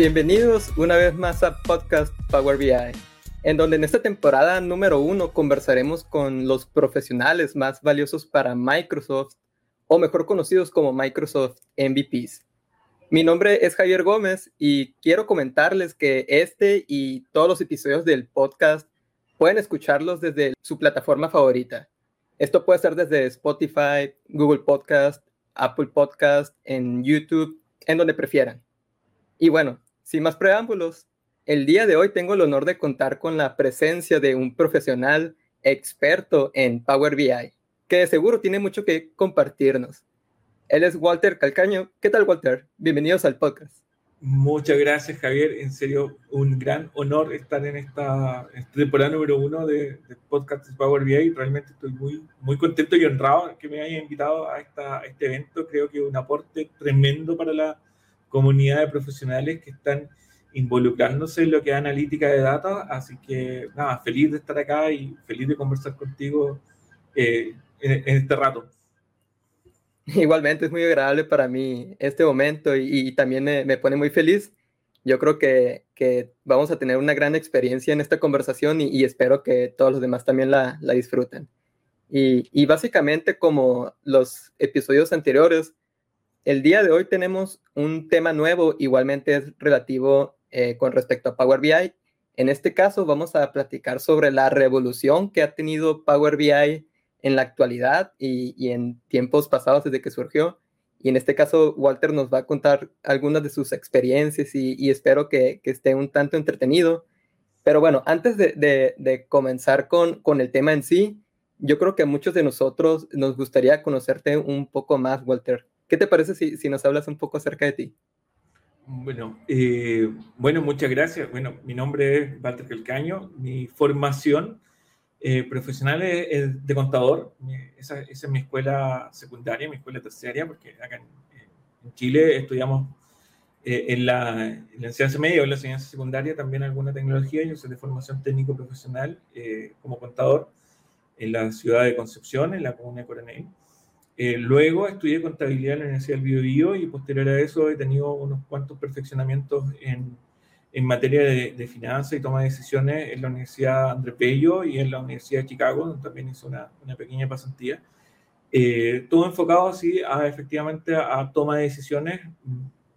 Bienvenidos una vez más a Podcast Power BI, en donde en esta temporada número uno conversaremos con los profesionales más valiosos para Microsoft, o mejor conocidos como Microsoft MVPs. Mi nombre es Javier Gómez y quiero comentarles que este y todos los episodios del podcast pueden escucharlos desde su plataforma favorita. Esto puede ser desde Spotify, Google Podcast, Apple Podcast, en YouTube, en donde prefieran. Y bueno, sin más preámbulos, el día de hoy tengo el honor de contar con la presencia de un profesional experto en Power BI, que de seguro tiene mucho que compartirnos. Él es Walter Calcaño. ¿Qué tal, Walter? Bienvenidos al podcast. Muchas gracias, Javier. En serio, un gran honor estar en esta, temporada número uno de, Podcast Power BI. Realmente estoy muy, muy contento y honrado que me haya invitado a, esta, a este evento. Creo que es un aporte tremendo para la comunidad de profesionales que están involucrándose en lo que es analítica de datos. Así que, nada, feliz de estar acá y feliz de conversar contigo eh, en este rato. Igualmente es muy agradable para mí este momento y, también me, pone muy feliz. Yo creo que, vamos a tener una gran experiencia en esta conversación y, espero que todos los demás también la, disfruten. Y, básicamente como los episodios anteriores, el día de hoy tenemos un tema nuevo, igualmente es relativo eh, con respecto a Power BI. En este caso vamos a platicar sobre la revolución que ha tenido Power BI en la actualidad y, en tiempos pasados desde que surgió. Y en este caso, Walter nos va a contar algunas de sus experiencias y, espero que, esté un tanto entretenido. Pero bueno, antes de, comenzar con, con, el tema en sí, yo creo que a muchos de nosotros nos gustaría conocerte un poco más, Walter. ¿Qué te parece si, si nos hablas un poco acerca de ti? Bueno, eh, bueno, muchas gracias. Bueno, mi nombre es Walter Calcaño. Mi formación eh, profesionales eh, de contador. Esa, esa, es mi escuela secundaria, mi escuela terciaria, porque acá en, Chile estudiamos eh, en, la, en, la, enseñanza media o en la enseñanza secundaria también alguna tecnología. Yo soy de formación técnico profesional como contador en la ciudad de Concepción, en la comuna de Coronel. Luego estudié contabilidad en la Universidad del Biobío y posterior a eso he tenido unos cuantos perfeccionamientos en en materia de, finanzas y toma de decisiones en la Universidad André Bello y en la Universidad de Chicago, donde también hice una, una pequeña pasantía. Eh, todo enfocado así a efectivamente a, toma de decisiones,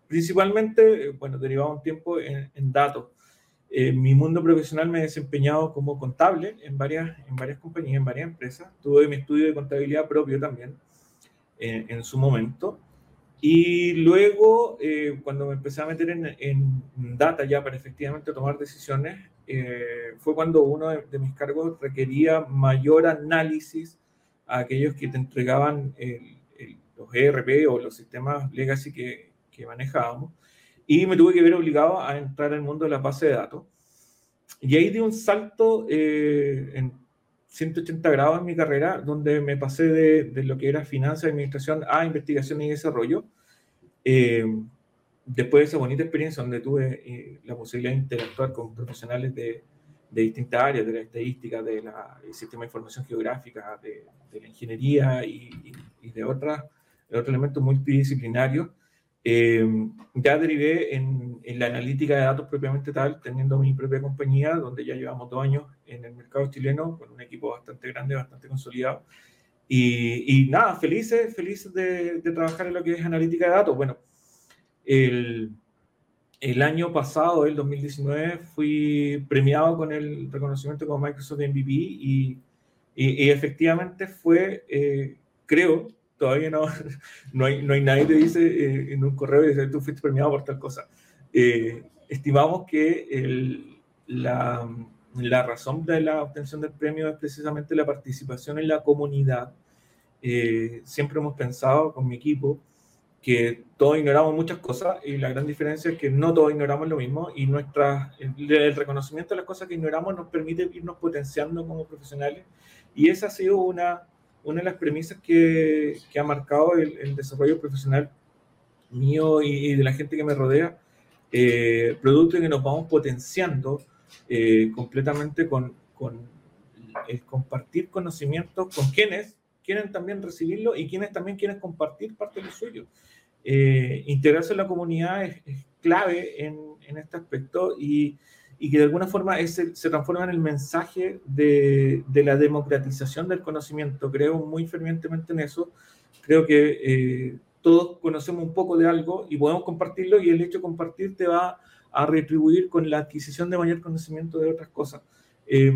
principalmente, bueno, derivado un tiempo en, datos. En mi mundo profesional me he desempeñado como contable en varias, en varias compañías, en varias empresas. Tuve mi estudio de contabilidad propio también en, en su momento. Y luego, eh, cuando me empecé a meter en, data ya para efectivamente tomar decisiones, eh, fue cuando uno de, mis cargos requería mayor análisis a aquellos que te entregaban los ERP o los sistemas legacy que, que manejábamos. Y me tuve que ver obligado a entrar al mundo de la base de datos. Y ahí di un salto eh, en 180 grados en mi carrera, donde me pasé de, de lo que era finanzas administración a investigación y desarrollo. Eh, después de esa bonita experiencia donde tuve eh, la posibilidad de interactuar con profesionales de, de distintas áreas, de la estadística, del sistema de información geográfica, de, la ingeniería y, de, otras, otros elementos multidisciplinarios, eh, ya derivé en, en, la analítica de datos propiamente tal, teniendo mi propia compañía, donde ya llevamos dos años en el mercado chileno, con un equipo bastante grande, bastante consolidado. Y, y nada, felices, felices de, de, trabajar en lo que es analítica de datos. Bueno, el, el año pasado, el 2019, fui premiado con el reconocimiento como Microsoft MVP y, y, y efectivamente fue, eh, creo, todavía no, no, hay, no hay nadie que dice eh, en un correo dice, tú fuiste premiado por tal cosa. Eh, estimamos que la, la, razón de la obtención del premio es precisamente la participación en la comunidad. Eh, siempre hemos pensado con mi equipo que todos ignoramos muchas cosas y la gran diferencia es que no todos ignoramos lo mismo y nuestra, el reconocimiento de las cosas que ignoramos nos permite irnos potenciando como profesionales y esa ha sido una una de las premisas que, que ha marcado el, el, desarrollo profesional mío y, de la gente que me rodea, eh, producto de que nos vamos potenciando eh, completamente con, con, el compartir conocimientos con quienes quieren también recibirlo y quienes también quieren compartir parte de lo suyo. integrarse en la comunidad es, clave en, en, este aspecto y, y, que de alguna forma ese, se transforma en el mensaje de, de, la democratización del conocimiento. Creo muy fervientemente en eso. Creo que todos conocemos un poco de algo y podemos compartirlo y el hecho de compartir te va a retribuir con la adquisición de mayor conocimiento de otras cosas. Eh,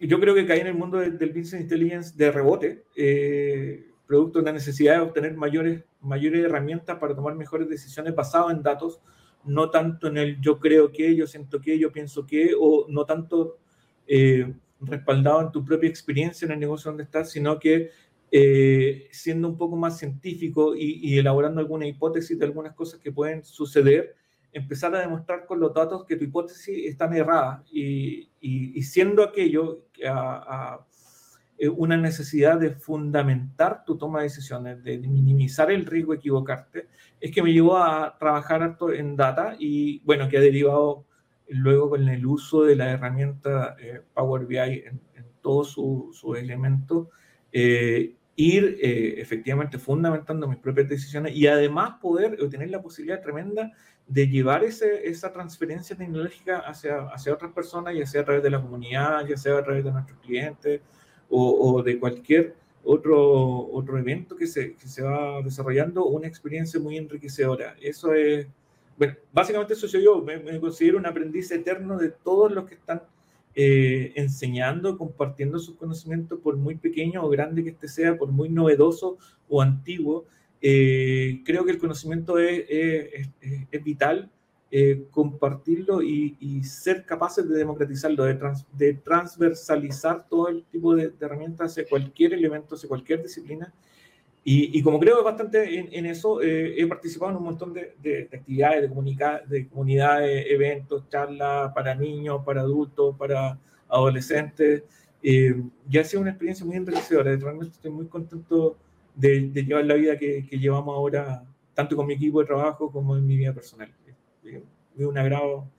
yo creo que caí en el mundo del, business intelligence de rebote, eh, producto de la necesidad de obtener mayores, mayores herramientas para tomar mejores decisiones basadas en datos, no tanto en el yo creo que, yo siento que, yo pienso que, o no tanto eh, respaldado en tu propia experiencia en el negocio donde estás, sino que eh, siendo un poco más científico y, elaborando alguna hipótesis de algunas cosas que pueden suceder, empezar a demostrar con los datos que tu hipótesis están errada y, y, siendo aquello a, eh, una necesidad de fundamentar tu toma de decisiones, de minimizar el riesgo de equivocarte, es que me llevó a trabajar harto en data y bueno, que ha derivado luego con el uso de la herramienta eh, Power BI en, en todos sus su elementos ir eh, efectivamente fundamentando mis propias decisiones y además poder tener la posibilidad tremenda de llevar ese, esa transferencia tecnológica hacia, hacia otras personas, ya sea a través de la comunidad, ya sea a través de nuestros clientes o, de cualquier otro, otro evento que se, que se va desarrollando, una experiencia muy enriquecedora. Eso es, bueno, básicamente eso soy yo, me, me considero un aprendiz eterno de todos los que están eh, enseñando, compartiendo sus conocimientos, por muy pequeño o grande que este sea, por muy novedoso o antiguo. Eh, creo que el conocimiento es, es, vital, eh, compartirlo y, ser capaces de democratizarlo, de, de, transversalizar todo el tipo de, de herramientas hacia cualquier elemento, hacia cualquier disciplina y, como creo bastante en, eso, eh, he participado en un montón de, de, actividades, de, de comunidades, eventos, charlas para niños, para adultos, para adolescentes. Eh, y ha sido una experiencia muy enriquecedora. Realmente estoy muy contento de, llevar la vida que, que, llevamos ahora, tanto con mi equipo de trabajo como en mi vida personal. Es un agrado.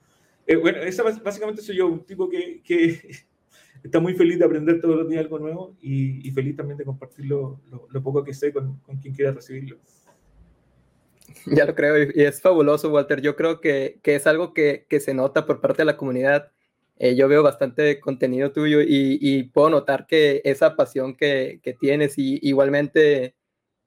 Eh, bueno, esa básicamente soy yo, un tipo que, que está muy feliz de aprender todos los días algo nuevo y, feliz también de compartir lo, poco que sé con, quien quiera recibirlo. Ya lo creo, y es fabuloso, Walter. Yo creo que, es algo que, se nota por parte de la comunidad. Eh, yo veo bastante contenido tuyo y, puedo notar que esa pasión que, tienes y igualmente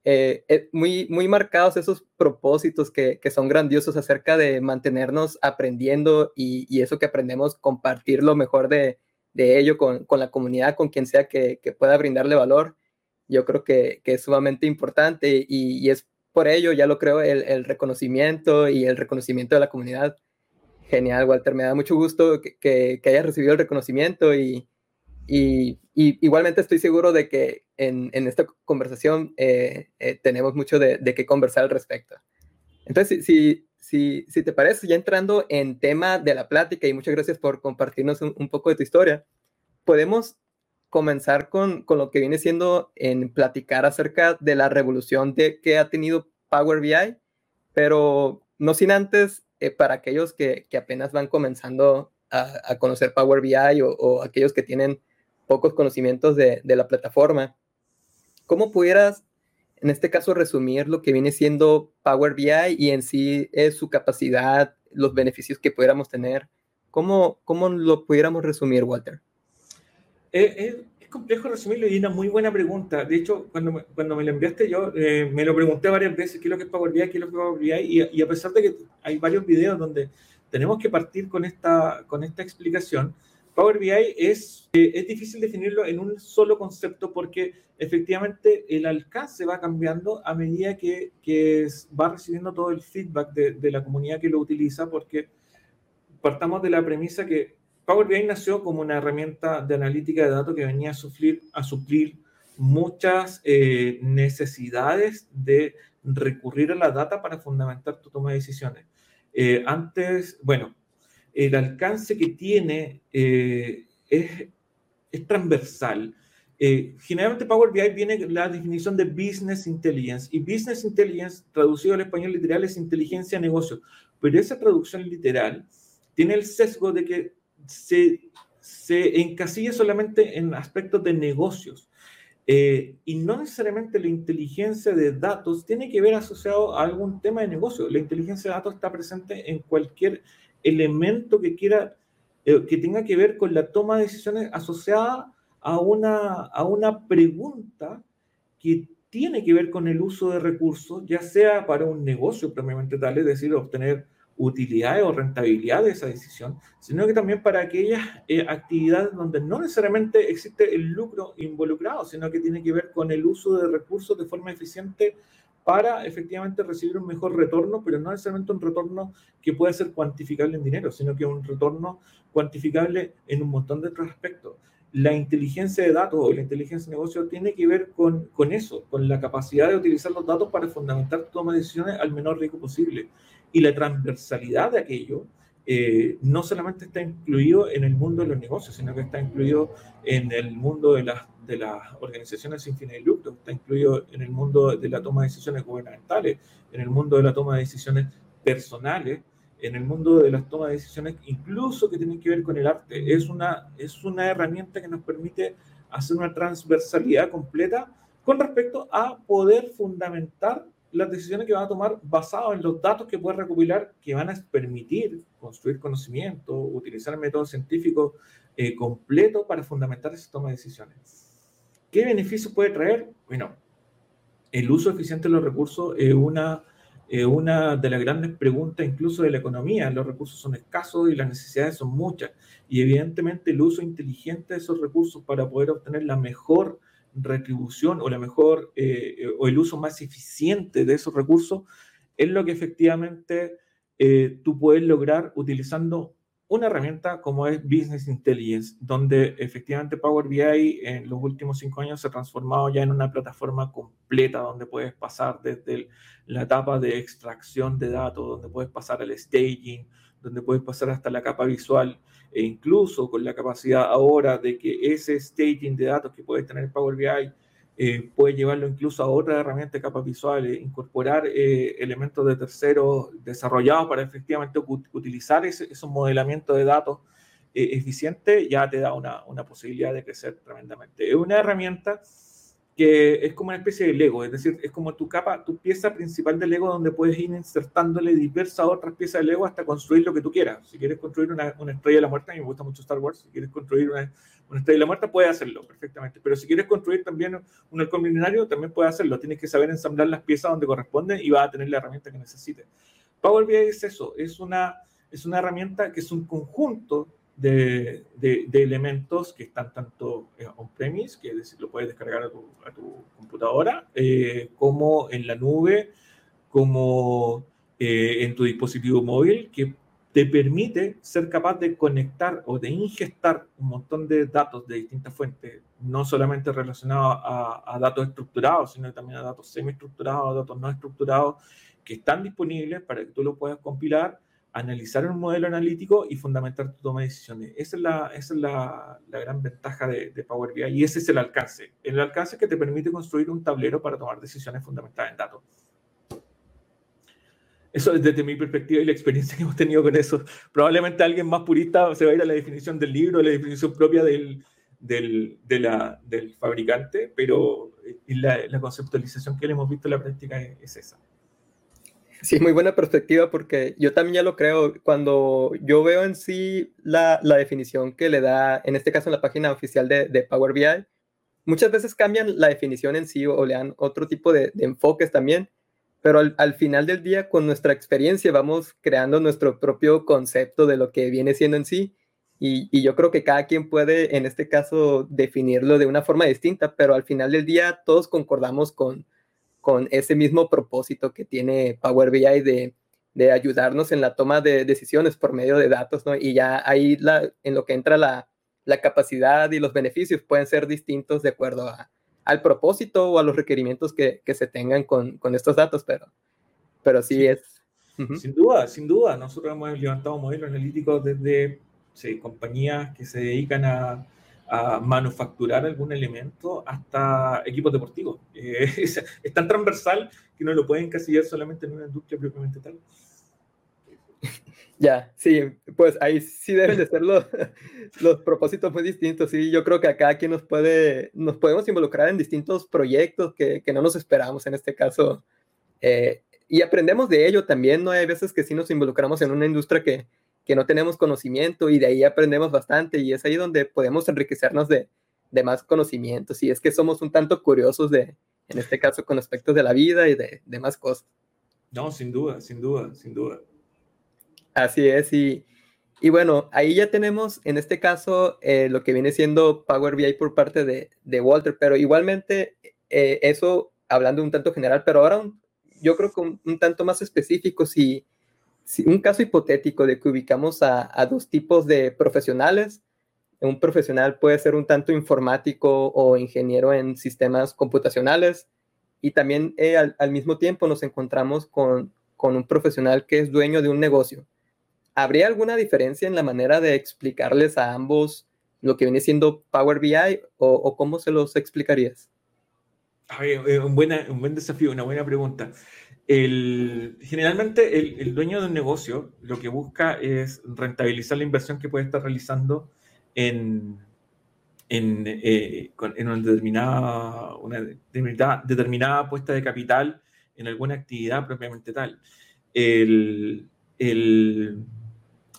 eh, eh, muy, muy marcados esos propósitos que, son grandiosos acerca de mantenernos aprendiendo y, y, eso que aprendemos, compartir lo mejor de, de ello con, con, la comunidad, con quien sea que, que pueda brindarle valor, yo creo que, que es sumamente importante y, y, es por ello, ya lo creo, el, el, reconocimiento y el reconocimiento de la comunidad. Genial, Walter, me da mucho gusto que, que, hayas recibido el reconocimiento y, y, igualmente estoy seguro de que en, en esta conversación eh, eh, tenemos mucho de, de, qué conversar al respecto. Entonces, si, si, si, te parece, ya entrando en tema de la plática y muchas gracias por compartirnos un, poco de tu historia, podemos comenzar con, con, lo que viene siendo en platicar acerca de la revolución de, que ha tenido Power BI, pero no sin antes, eh, para aquellos que, que, apenas van comenzando a, a conocer Power BI o, aquellos que tienen pocos conocimientos de, de la plataforma, ¿cómo pudieras en este caso resumir lo que viene siendo Power BI y en sí es su capacidad, los beneficios que pudiéramos tener. ¿Cómo, cómo lo pudiéramos resumir, Walter? es complejo resumirlo y una muy buena pregunta. De hecho, cuando me, cuando me lo enviaste yo, eh, me lo pregunté varias veces, ¿qué es lo que es Power BI? ¿Qué es lo que es Power BI? Y, y, a pesar de que hay varios videos donde tenemos que partir con esta, con esta explicación, Power BI es, eh, es difícil definirlo en un solo concepto porque efectivamente el alcance va cambiando a medida que, que va recibiendo todo el feedback de, de, la comunidad que lo utiliza porque partamos de la premisa que Power BI nació como una herramienta de analítica de datos que venía a suplir, a suplir muchas eh, necesidades de recurrir a la data para fundamentar tu toma de decisiones. Eh, antes, bueno, el alcance que tiene eh, es, es, transversal. Eh, generalmente Power BI viene la definición de Business Intelligence y Business Intelligence, traducido al español literal, es inteligencia negocio. Pero esa traducción literal tiene el sesgo de que se, se encasilla solamente en aspectos de negocios. Eh, y no necesariamente la inteligencia de datos tiene que ver asociado a algún tema de negocio. La inteligencia de datos está presente en cualquier elemento que quiera, eh, que tenga que ver con la toma de decisiones asociada a una, a una pregunta que tiene que ver con el uso de recursos, ya sea para un negocio propiamente tal, es decir, obtener utilidades o rentabilidad de esa decisión, sino que también para aquellas eh, actividades donde no necesariamente existe el lucro involucrado, sino que tiene que ver con el uso de recursos de forma eficiente para efectivamente recibir un mejor retorno, pero no necesariamente un retorno que pueda ser cuantificable en dinero, sino que un retorno cuantificable en un montón de otros aspectos la inteligencia de datos o la inteligencia de negocio tiene que ver con, con eso, con la capacidad de utilizar los datos para fundamentar toma de decisiones al menor riesgo posible. Y la transversalidad de aquello eh, no solamente está incluido en el mundo de los negocios, sino que está incluido en el mundo de las, de las organizaciones sin fines de lucro, está incluido en el mundo de la toma de decisiones gubernamentales, en el mundo de la toma de decisiones personales, en el mundo de las tomas de decisiones, incluso que tienen que ver con el arte. Es una, es una herramienta que nos permite hacer una transversalidad completa con respecto a poder fundamentar las decisiones que van a tomar basado en los datos que puede recopilar, que van a permitir construir conocimiento, utilizar métodos científicos eh, completos para fundamentar esa toma de decisiones. ¿Qué beneficios puede traer? Bueno, el uso eficiente de los recursos es una eh, una de las grandes preguntas incluso de la economía. Los recursos son escasos y las necesidades son muchas. Y evidentemente el uso inteligente de esos recursos para poder obtener la mejor retribución o la mejor eh, o el uso más eficiente de esos recursos es lo que efectivamente eh, tú puedes lograr utilizando una herramienta como es Business Intelligence, donde efectivamente Power BI en los últimos cinco años se ha transformado ya en una plataforma completa donde puedes pasar desde la etapa de extracción de datos, donde puedes pasar al staging, donde puedes pasar hasta la capa visual e incluso con la capacidad ahora de que ese staging de datos que puedes tener Power BI eh, puede llevarlo incluso a otra herramienta de capas visuales, incorporar eh, elementos de terceros desarrollados para efectivamente utilizar ese, esos modelamientos de datos eh, eficientes, ya te da una, una posibilidad de crecer tremendamente. Es una herramienta que es como una especie de Lego, es decir, es como tu capa, tu pieza principal de Lego donde puedes ir insertándole diversas otras piezas de Lego hasta construir lo que tú quieras. Si quieres construir una, estrella de la muerte, a mí me gusta mucho Star Wars, si quieres construir una, una estrella de la muerte, puedes hacerlo perfectamente. Pero si quieres construir también un halcón milenario, también puedes hacerlo. Tienes que saber ensamblar las piezas donde corresponden y vas a tener la herramienta que necesites. Power BI es eso, es una, es una herramienta que es un conjunto de, de, elementos que están tanto eh, on-premise, que lo puedes descargar a tu, a tu computadora, eh, como en la nube, como eh, en tu dispositivo móvil, que te permite ser capaz de conectar o de ingestar un montón de datos de distintas fuentes, no solamente relacionados a, a datos estructurados, sino también a datos semi-estructurados, datos no estructurados, que están disponibles para que tú lo puedas compilar analizar un modelo analítico y fundamentar tu toma de decisiones. Esa es la, esa es la, gran ventaja de, Power BI y ese es el alcance. El alcance que te permite construir un tablero para tomar decisiones fundamentadas en datos. Eso es desde mi perspectiva y la experiencia que hemos tenido con eso. Probablemente alguien más purista se va a ir a la definición del libro, a la definición propia del, del, de la, del fabricante, pero la, la, conceptualización que le hemos visto en la práctica es esa. Sí, muy buena perspectiva porque yo también ya lo creo. Cuando yo veo en sí la, la definición que le da, en este caso en la página oficial de, Power BI, muchas veces cambian la definición en sí o, le dan otro tipo de, de enfoques también, pero al, al, final del día con nuestra experiencia vamos creando nuestro propio concepto de lo que viene siendo en sí. Y, y yo creo que cada quien puede, en este caso, definirlo de una forma distinta, pero al final del día todos concordamos con, con ese mismo propósito que tiene Power BI de, de ayudarnos en la toma de decisiones por medio de datos, ¿no? Y ya ahí la, en lo que entra la, la, capacidad y los beneficios pueden ser distintos de acuerdo a, al propósito o a los requerimientos que, que se tengan con, con, estos datos, pero, pero sí, sí. es... Uh -huh. Sin duda, sin duda. Nosotros hemos levantado modelos analíticos desde sí, compañías que se dedican a, a manufacturar algún elemento hasta equipos deportivos. Eh, es, es, tan transversal que no lo pueden encasillar solamente en una industria propiamente tal. Ya, sí, pues ahí sí deben de ser los, los propósitos muy distintos. Sí, yo creo que acá aquí nos puede, nos podemos involucrar en distintos proyectos que, que no nos esperamos en este caso. Eh, y aprendemos de ello también, ¿no? Hay veces que sí nos involucramos en una industria que, que no tenemos conocimiento y de ahí aprendemos bastante y es ahí donde podemos enriquecernos de, de más conocimientos. Y es que somos un tanto curiosos de, en este caso, con aspectos de la vida y de, de más cosas. No, sin duda, sin duda, sin duda. Así es, y, y bueno, ahí ya tenemos en este caso eh, lo que viene siendo Power BI por parte de, de Walter, pero igualmente eh, eso hablando un tanto general, pero ahora yo creo que un, tanto más específico, si, un caso hipotético de que ubicamos a, dos tipos de profesionales, un profesional puede ser un tanto informático o ingeniero en sistemas computacionales, y también eh, al, mismo tiempo nos encontramos con, con un profesional que es dueño de un negocio ¿habría alguna diferencia en la manera de explicarles a ambos lo que viene siendo Power BI o, cómo se los explicarías? Eh, un, buena, un buen desafío, una buena pregunta. El, generalmente el, dueño de un negocio lo que busca es rentabilizar la inversión que puede estar realizando en, en, eh, en una, determinada, una determinada, determinada puesta de capital en alguna actividad propiamente tal. El, el,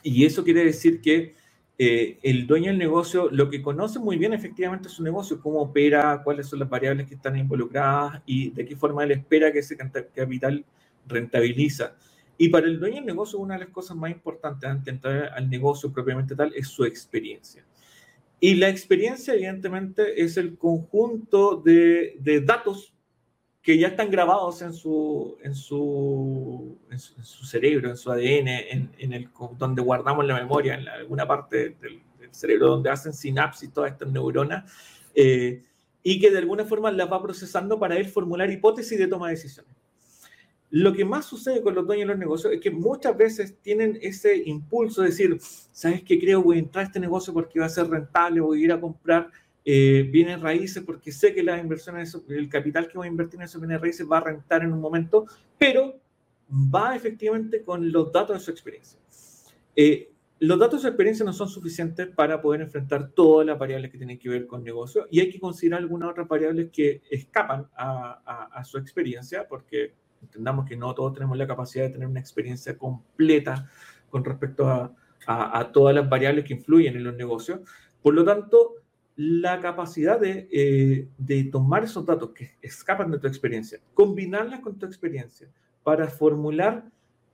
y eso quiere decir que eh, el dueño del negocio lo que conoce muy bien efectivamente es su negocio, cómo opera, cuáles son las variables que están involucradas y de qué forma él espera que ese capital rentabiliza. Y para el dueño del negocio, una de las cosas más importantes antes de entrar al negocio propiamente tal es su experiencia. Y la experiencia, evidentemente, es el conjunto de, de datos que ya están grabados en su, en su, en su, cerebro, en su ADN, en, en, el, donde guardamos la memoria, en alguna parte del, cerebro donde hacen sinapsis todas estas neuronas, eh, y que de alguna forma las va procesando para él formular hipótesis de toma de decisiones. Lo que más sucede con los dueños de los negocios es que muchas veces tienen ese impulso de decir, ¿sabes qué? Creo voy a entrar a este negocio porque va a ser rentable, voy a ir a comprar eh, bienes raíces porque sé que las inversiones, el capital que voy a invertir en esos bienes raíces va a rentar en un momento, pero va efectivamente con los datos de su experiencia. Eh, los datos de su experiencia no son suficientes para poder enfrentar todas las variables que tienen que ver con negocio y hay que considerar algunas otras variables que escapan a, a, su experiencia porque entendamos que no todos tenemos la capacidad de tener una experiencia completa con respecto a, a todas las variables que influyen en los negocios. Por lo tanto, la capacidad de, eh, de, tomar esos datos que escapan de tu experiencia, combinarlas con tu experiencia para formular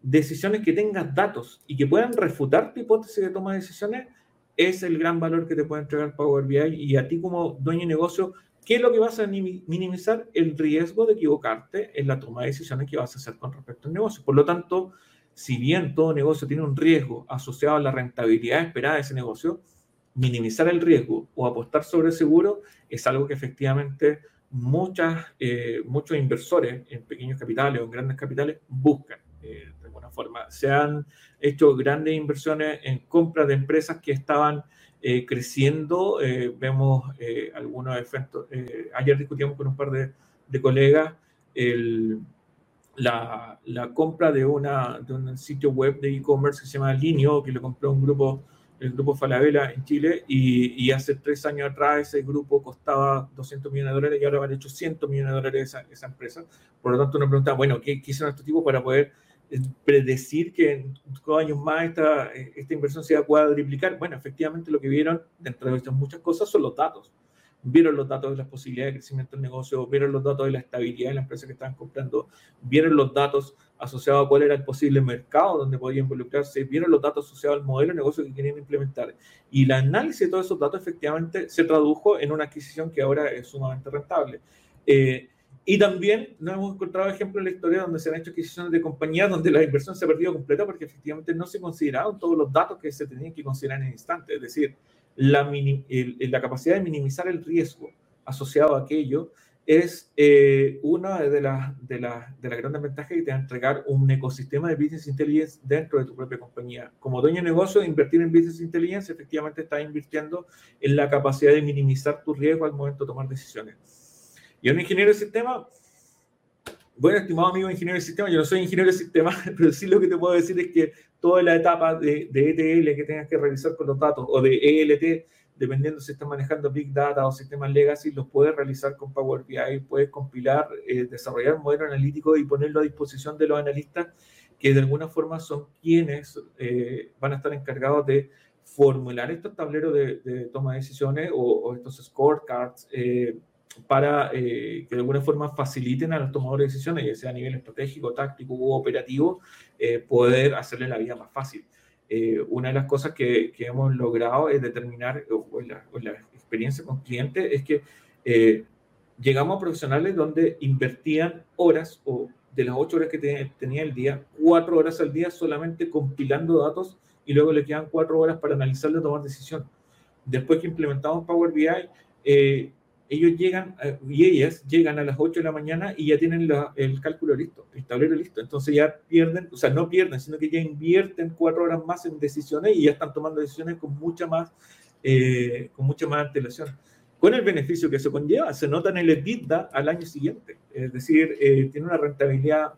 decisiones que tengan datos y que puedan refutar tu hipótesis de toma de decisiones, es el gran valor que te puede entregar Power BI y a ti como dueño de negocio, ¿qué es lo que vas a minimizar? El riesgo de equivocarte en la toma de decisiones que vas a hacer con respecto al negocio. Por lo tanto, si bien todo negocio tiene un riesgo asociado a la rentabilidad esperada de ese negocio, minimizar el riesgo o apostar sobre seguro es algo que efectivamente muchas, eh, muchos inversores en pequeños capitales o en grandes capitales buscan. Eh, de alguna forma, se han hecho grandes inversiones en compras de empresas que estaban eh, creciendo. vemos algunos efectos. ayer discutimos con un par de, de colegas la, la, compra de, una, de un sitio web de e-commerce que se llama Linio, que lo compró un grupo el grupo Falabella en Chile, y, hace tres años atrás ese grupo costaba 200 millones de dólares y ahora vale 800 millones de dólares esa, esa empresa. Por lo tanto, uno pregunta, bueno, ¿qué, qué hicieron estos tipos para poder eh, predecir que en dos años más esta, esta inversión se va a cuadriplicar? Bueno, efectivamente lo que vieron, dentro de estas muchas cosas, son los datos vieron los datos de las posibilidades de crecimiento del negocio, vieron los datos de la estabilidad de la empresa que estaban comprando, vieron los datos asociados a cuál era el posible mercado donde podía involucrarse, vieron los datos asociados al modelo de negocio que querían implementar. Y el análisis de todos esos datos efectivamente se tradujo en una adquisición que ahora es sumamente rentable. Eh, y también nos hemos encontrado ejemplos en la historia donde se han hecho adquisiciones de compañías donde la inversión se ha perdido completa porque efectivamente no se consideraron todos los datos que se tenían que considerar en el instante. Es decir, la, la capacidad de minimizar el riesgo asociado a aquello es eh, una de las, de, las, de las grandes ventajas que te va a entregar un ecosistema de business intelligence dentro de tu propia compañía. Como dueño de negocio, invertir en business intelligence efectivamente está invirtiendo en la capacidad de minimizar tu riesgo al momento de tomar decisiones. Y un ingeniero de sistema, bueno, estimado amigo ingeniero de sistema, yo no soy ingeniero de sistema, pero sí lo que te puedo decir es que toda la etapa de, de ETL que tengas que realizar con los datos o de ELT, dependiendo si estás manejando Big Data o sistemas legacy, los puedes realizar con Power BI, puedes compilar, eh, desarrollar un modelo analítico y ponerlo a disposición de los analistas que de alguna forma son quienes eh, van a estar encargados de formular estos tableros de, toma de decisiones o, estos scorecards eh, para que de alguna forma faciliten a los tomadores de decisiones, ya sea a nivel estratégico, táctico u operativo, poder hacerle la vida más fácil. Una de las cosas que, hemos logrado es determinar, o, la, experiencia con clientes, es que llegamos a profesionales donde invertían horas o de las ocho horas que tenía el día, cuatro horas al día solamente compilando datos y luego le quedan cuatro horas para analizarlo y tomar decisión. Después que implementamos Power BI, eh, ellos llegan eh, y ellas llegan a las 8 de la mañana y ya tienen el cálculo listo, el tablero listo. Entonces ya pierden, o sea, no pierden, sino que ya invierten cuatro horas más en decisiones y ya están tomando decisiones con mucha más, eh, con mucha más antelación con el beneficio que eso conlleva, se nota en el EBITDA al año siguiente. Es decir, eh, tiene una rentabilidad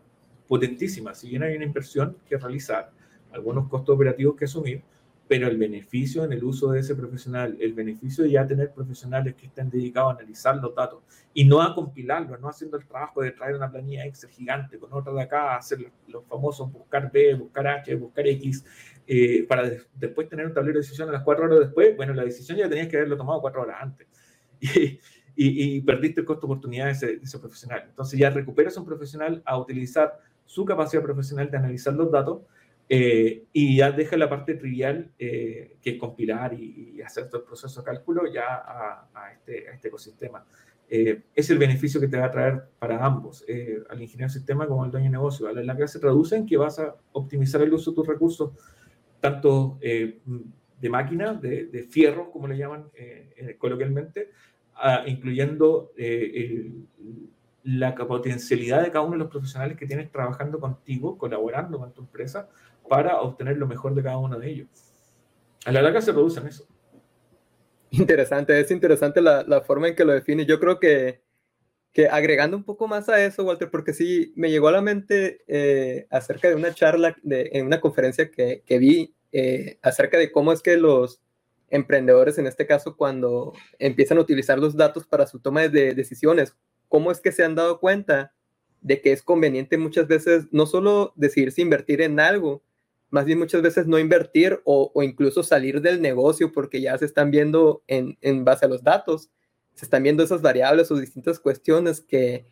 potentísima. Si bien hay una inversión que realizar, algunos costos operativos que asumir, pero el beneficio en el uso de ese profesional, el beneficio de ya tener profesionales que estén dedicados a analizar los datos y no a compilarlos, no haciendo el trabajo de traer una planilla Excel gigante con otra de acá, hacer los, famosos buscar B, buscar H, buscar X, eh, para después tener un tablero de decisión a las cuatro horas después, bueno, la decisión ya tenías que haberlo tomado cuatro horas antes. y, perdiste el costo de oportunidad de ese, profesional. Entonces ya recuperas un profesional a utilizar su capacidad profesional de analizar los datos eh, y ya deja la parte trivial, eh, que es compilar y, hacer todo el proceso de cálculo ya a, este, este, ecosistema. Eh, es el beneficio que te va a traer para ambos, al ingeniero de sistema como al dueño de negocio. A la larga se traduce en que vas a optimizar el uso de tus recursos, tanto de máquina, de, fierro, como le llaman coloquialmente, incluyendo eh, la potencialidad de cada uno de los profesionales que tienes trabajando contigo, colaborando con tu empresa, para obtener lo mejor de cada uno de ellos. A la larga se producen eso. Interesante, es interesante la, forma en que lo define. Yo creo que, que, agregando un poco más a eso, Walter, porque sí me llegó a la mente eh, acerca de una charla de, en una conferencia que, que vi eh, acerca de cómo es que los, emprendedores en este caso cuando empiezan a utilizar los datos para su toma de decisiones? ¿Cómo es que se han dado cuenta de que es conveniente muchas veces no solo decidirse invertir en algo, más bien muchas veces no invertir o, incluso salir del negocio porque ya se están viendo en, base a los datos, se están viendo esas variables o distintas cuestiones que,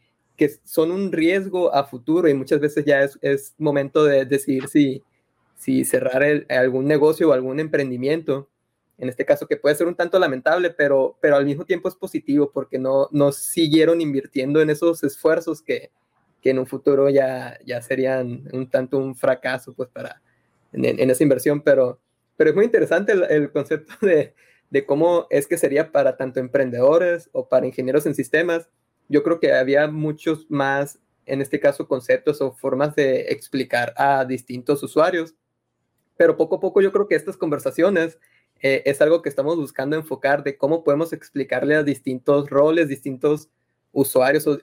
son un riesgo a futuro y muchas veces ya es, momento de decidir si, si cerrar algún negocio o algún emprendimiento. En este caso que puede ser un tanto lamentable, pero, pero al mismo tiempo es positivo porque no, no siguieron invirtiendo en esos esfuerzos que, que en un futuro ya, ya serían un tanto un fracaso pues para en, esa inversión, pero, pero es muy interesante el, concepto de, de, cómo es que sería para tanto emprendedores o para ingenieros en sistemas. Yo creo que había muchos más, en este caso, conceptos o formas de explicar a distintos usuarios, pero poco a poco yo creo que estas conversaciones eh, es algo que estamos buscando enfocar de cómo podemos explicarle a distintos roles, distintos usuarios o,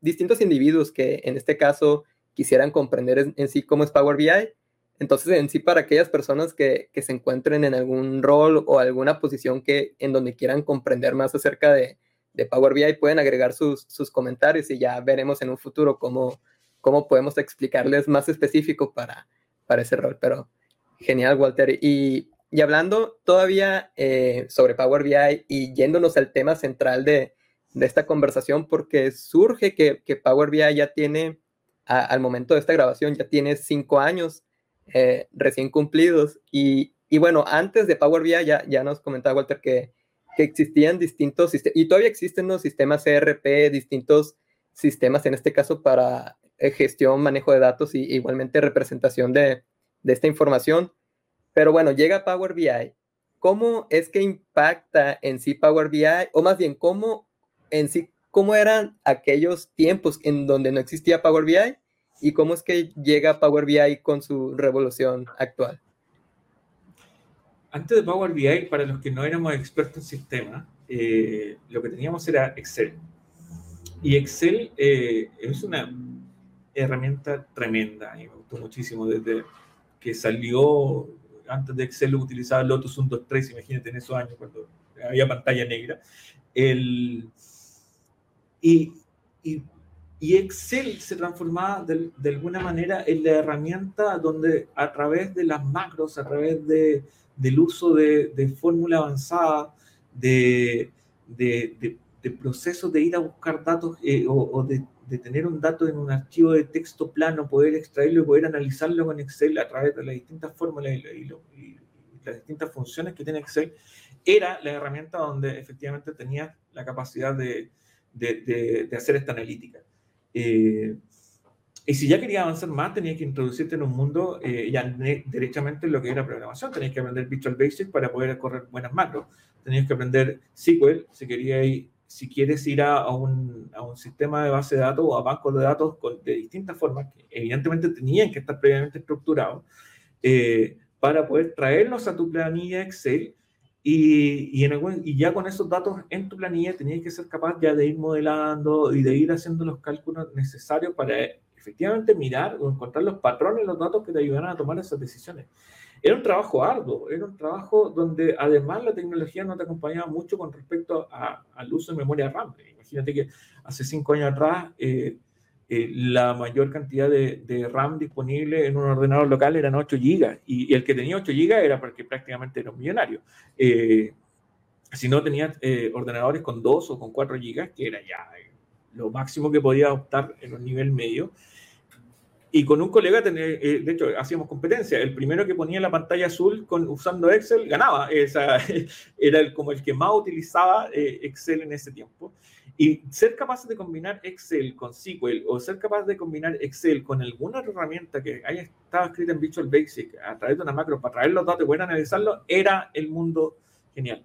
distintos individuos que en este caso quisieran comprender en, sí cómo es Power BI. Entonces, en sí, para aquellas personas que, se encuentren en algún rol o alguna posición que en donde quieran comprender más acerca de, Power BI, pueden agregar sus, comentarios y ya veremos en un futuro cómo, cómo podemos explicarles más específico para, para ese rol. Pero genial, Walter. Y y hablando todavía eh, sobre Power BI y yéndonos al tema central de, esta conversación, porque surge que, Power BI ya tiene, al momento de esta grabación, ya tiene cinco años eh, recién cumplidos. Y, bueno, antes de Power BI ya, ya nos comentaba Walter que, que existían distintos sistemas, y todavía existen los sistemas ERP, distintos sistemas, en este caso para eh, gestión, manejo de datos y igualmente representación de, de esta información. Pero bueno, llega Power BI. ¿Cómo es que impacta en sí Power BI? O más bien, ¿cómo en sí, cómo eran aquellos tiempos en donde no existía Power BI? ¿Y cómo es que llega Power BI con su revolución actual? Antes de Power BI, para los que no éramos expertos en sistema, eh, lo que teníamos era Excel. Y Excel eh, es una herramienta tremenda y me gustó muchísimo desde que salió antes de Excel lo utilizaba Lotus 1, 2, 3, imagínate en esos años cuando había pantalla negra. El, y, y, y, Excel se transformaba de, alguna manera en la herramienta donde a través de las macros, a través de, del uso de, de fórmula avanzada, de, procesos de ir a buscar datos eh, o, de, tener un dato en un archivo de texto plano, poder extraerlo y poder analizarlo con Excel a través de las distintas fórmulas y, las distintas funciones que tiene Excel, era la herramienta donde efectivamente tenía la capacidad de hacer esta analítica. Eh, y si ya quería avanzar más, tenía que introducirte en un mundo eh, ya derechamente lo que era programación. Tenías que aprender Visual Basic para poder correr buenas macros. Tenías que aprender SQL si, quería ir, si quieres ir a, a, un, a, un, sistema de base de datos o a bancos de datos con, de distintas formas, que evidentemente tenían que estar previamente estructurados, eh, para poder traerlos a tu planilla Excel y, y, en y, ya con esos datos en tu planilla tenías que ser capaz ya de ir modelando y de ir haciendo los cálculos necesarios para efectivamente mirar o encontrar los patrones, los datos que te ayudaran a tomar esas decisiones. Era un trabajo arduo, era un trabajo donde además la tecnología no te acompañaba mucho con respecto a, al uso de memoria RAM. Imagínate que hace cinco años atrás eh, eh, la mayor cantidad de, de, RAM disponible en un ordenador local eran 8 GB y, y el que tenía 8 GB era porque prácticamente era un millonario. Eh, si no tenías eh, ordenadores con 2 o con 4 GB, que era ya eh, lo máximo que podía optar en un nivel medio. Y con un colega, eh, de hecho, hacíamos competencia. El primero que ponía la pantalla azul con, usando Excel ganaba. Esa, era el, como el que más utilizaba Excel en ese tiempo. Y ser capaz de combinar Excel con SQL o ser capaz de combinar Excel con alguna herramienta que haya estado escrita en Visual Basic a través de una macro para traer los datos y poder analizarlo, era el mundo genial.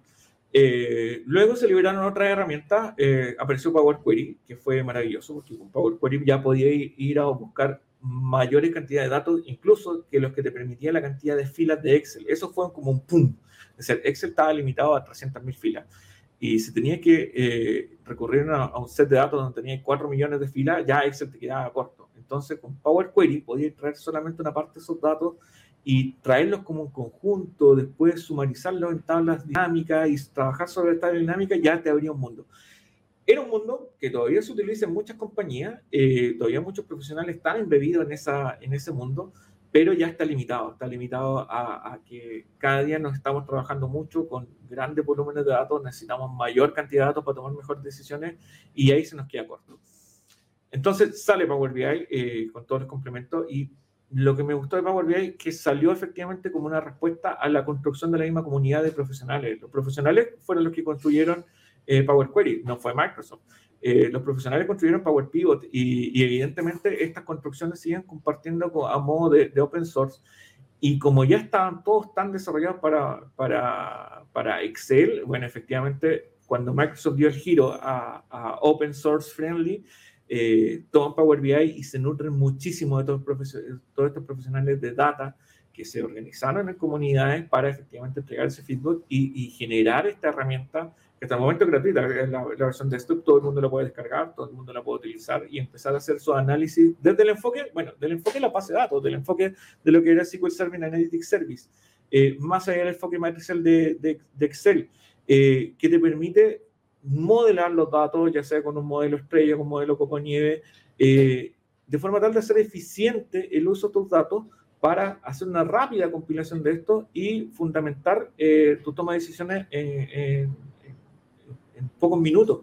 Eh, luego se liberaron otras herramientas, eh, apareció Power Query, que fue maravilloso, porque con Power Query ya podía ir a buscar mayores cantidades de datos, incluso que los que te permitía la cantidad de filas de Excel. Eso fue como un pum. Es decir, Excel estaba limitado a 300.000 filas y si tenías que eh, recurrir a, a, un set de datos donde tenías 4 millones de filas, ya Excel te quedaba corto. Entonces, con Power Query podías traer solamente una parte de esos datos y traerlos como un conjunto, después sumarizarlos en tablas dinámicas y trabajar sobre esta dinámica, ya te abría un mundo. Era un mundo que todavía se utiliza en muchas compañías, eh, todavía muchos profesionales están embebidos en, esa, en ese mundo, pero ya está limitado, está limitado a, a, que cada día nos estamos trabajando mucho con grandes volúmenes de datos, necesitamos mayor cantidad de datos para tomar mejores decisiones y ahí se nos queda corto. Entonces sale Power BI eh, con todos los complementos y lo que me gustó de Power BI es que salió efectivamente como una respuesta a la construcción de la misma comunidad de profesionales. Los profesionales fueron los que construyeron eh, Power Query, no fue Microsoft. Eh, los profesionales construyeron Power Pivot y, evidentemente estas construcciones siguen compartiendo a modo de, open source. Y como ya estaban todos tan desarrollados para, Excel, bueno, efectivamente, cuando Microsoft dio el giro a, open source friendly, eh, toman Power BI y se nutren muchísimo de todos, estos profesionales de data que se organizaron en comunidades para efectivamente entregar ese feedback y generar esta herramienta que hasta el momento es gratuita, la, versión desktop, todo el mundo la puede descargar, todo el mundo la puede utilizar y empezar a hacer su análisis desde el enfoque, bueno, del enfoque de la base de datos, del enfoque de lo que era SQL Server Analytics Service, eh, más allá del enfoque matricial de, de, de Excel, eh, que te permite modelar los datos, ya sea con un modelo estrella, con un modelo copo nieve, eh, de forma tal de hacer eficiente el uso de tus datos para hacer una rápida compilación de esto y fundamentar tu toma de decisiones en, en, pocos minutos.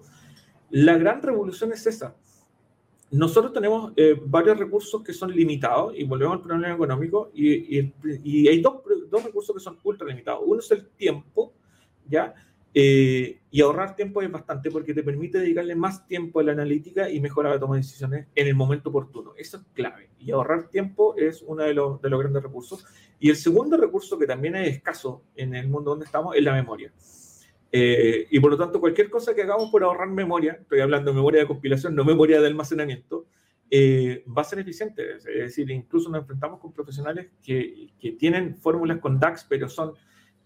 La gran revolución es esa. Nosotros tenemos eh, varios recursos que son limitados y volvemos al problema económico y, y, y hay dos, dos, recursos que son ultra limitados. Uno es el tiempo, ¿ya? Eh, y ahorrar tiempo es bastante porque te permite dedicarle más tiempo a la analítica y mejorar la toma de decisiones en el momento oportuno. Eso es clave. Y ahorrar tiempo es uno de los, de los grandes recursos. Y el segundo recurso que también es escaso en el mundo donde estamos es la memoria. Eh, y por lo tanto, cualquier cosa que hagamos por ahorrar memoria, estoy hablando de memoria de compilación, no memoria de almacenamiento, eh, va a ser eficiente. Es decir, incluso nos enfrentamos con profesionales que, que tienen fórmulas con DAX, pero son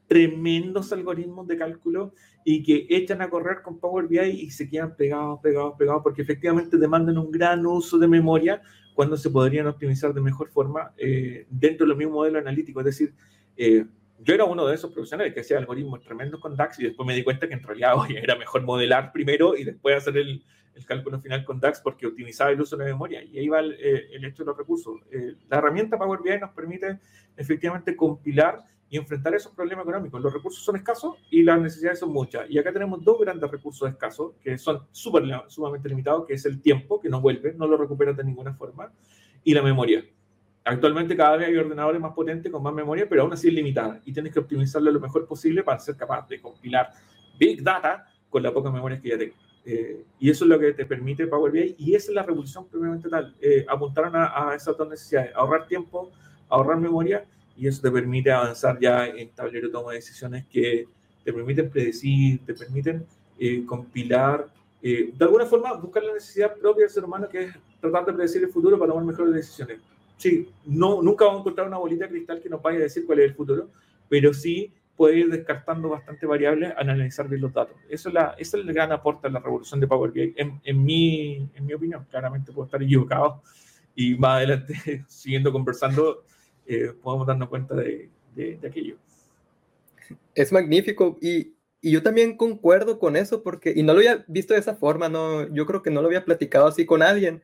tremendos algoritmos de cálculo y que echan a correr con Power BI y se quedan pegados, pegados, pegados, porque efectivamente demandan un gran uso de memoria cuándo se podrían optimizar de mejor forma eh, dentro de los mismos modelos analíticos. Es decir, eh, yo era uno de esos profesionales que hacía algoritmos tremendos con DAX y después me di cuenta que en realidad era mejor modelar primero y después hacer el, el, cálculo final con DAX porque optimizaba el uso de la memoria. Y ahí va el, eh, hecho de los recursos. la herramienta Power BI nos permite efectivamente compilar y enfrentar esos problemas económicos. Los recursos son escasos y las necesidades son muchas. Y acá tenemos dos grandes recursos escasos que son sumamente limitados, que es el tiempo, que no vuelve, no lo recuperas de ninguna forma, y la memoria. Actualmente cada vez hay ordenadores más potentes con más memoria, pero aún así es limitada y tienes que optimizarlo lo mejor posible para ser capaz de compilar Big Data con la poca memoria que ya tengo. Eh, y eso es lo que te permite Power BI y esa es la revolución propiamente tal. Eh, apuntaron a, a esas dos necesidades, ahorrar tiempo, ahorrar memoria y eso te permite avanzar ya en tablero de toma de decisiones que te permiten predecir, te permiten eh, compilar, de alguna forma buscar la necesidad propia del ser humano que es tratar de predecir el futuro para tomar mejores decisiones. Sí, no, nunca vamos a encontrar una bolita de cristal que nos vaya a decir cuál es el futuro, pero sí puede ir descartando bastantes variables al analizar bien los datos. Eso es, la, ese es el gran aporte a la revolución de Power BI, en, mi, en mi opinión. Claramente puedo estar equivocado y más adelante, siguiendo conversando, eh, podamos darnos cuenta de, de, aquello. Es magnífico y, y, yo también concuerdo con eso porque, y no lo había visto de esa forma, no, yo creo que no lo había platicado así con alguien,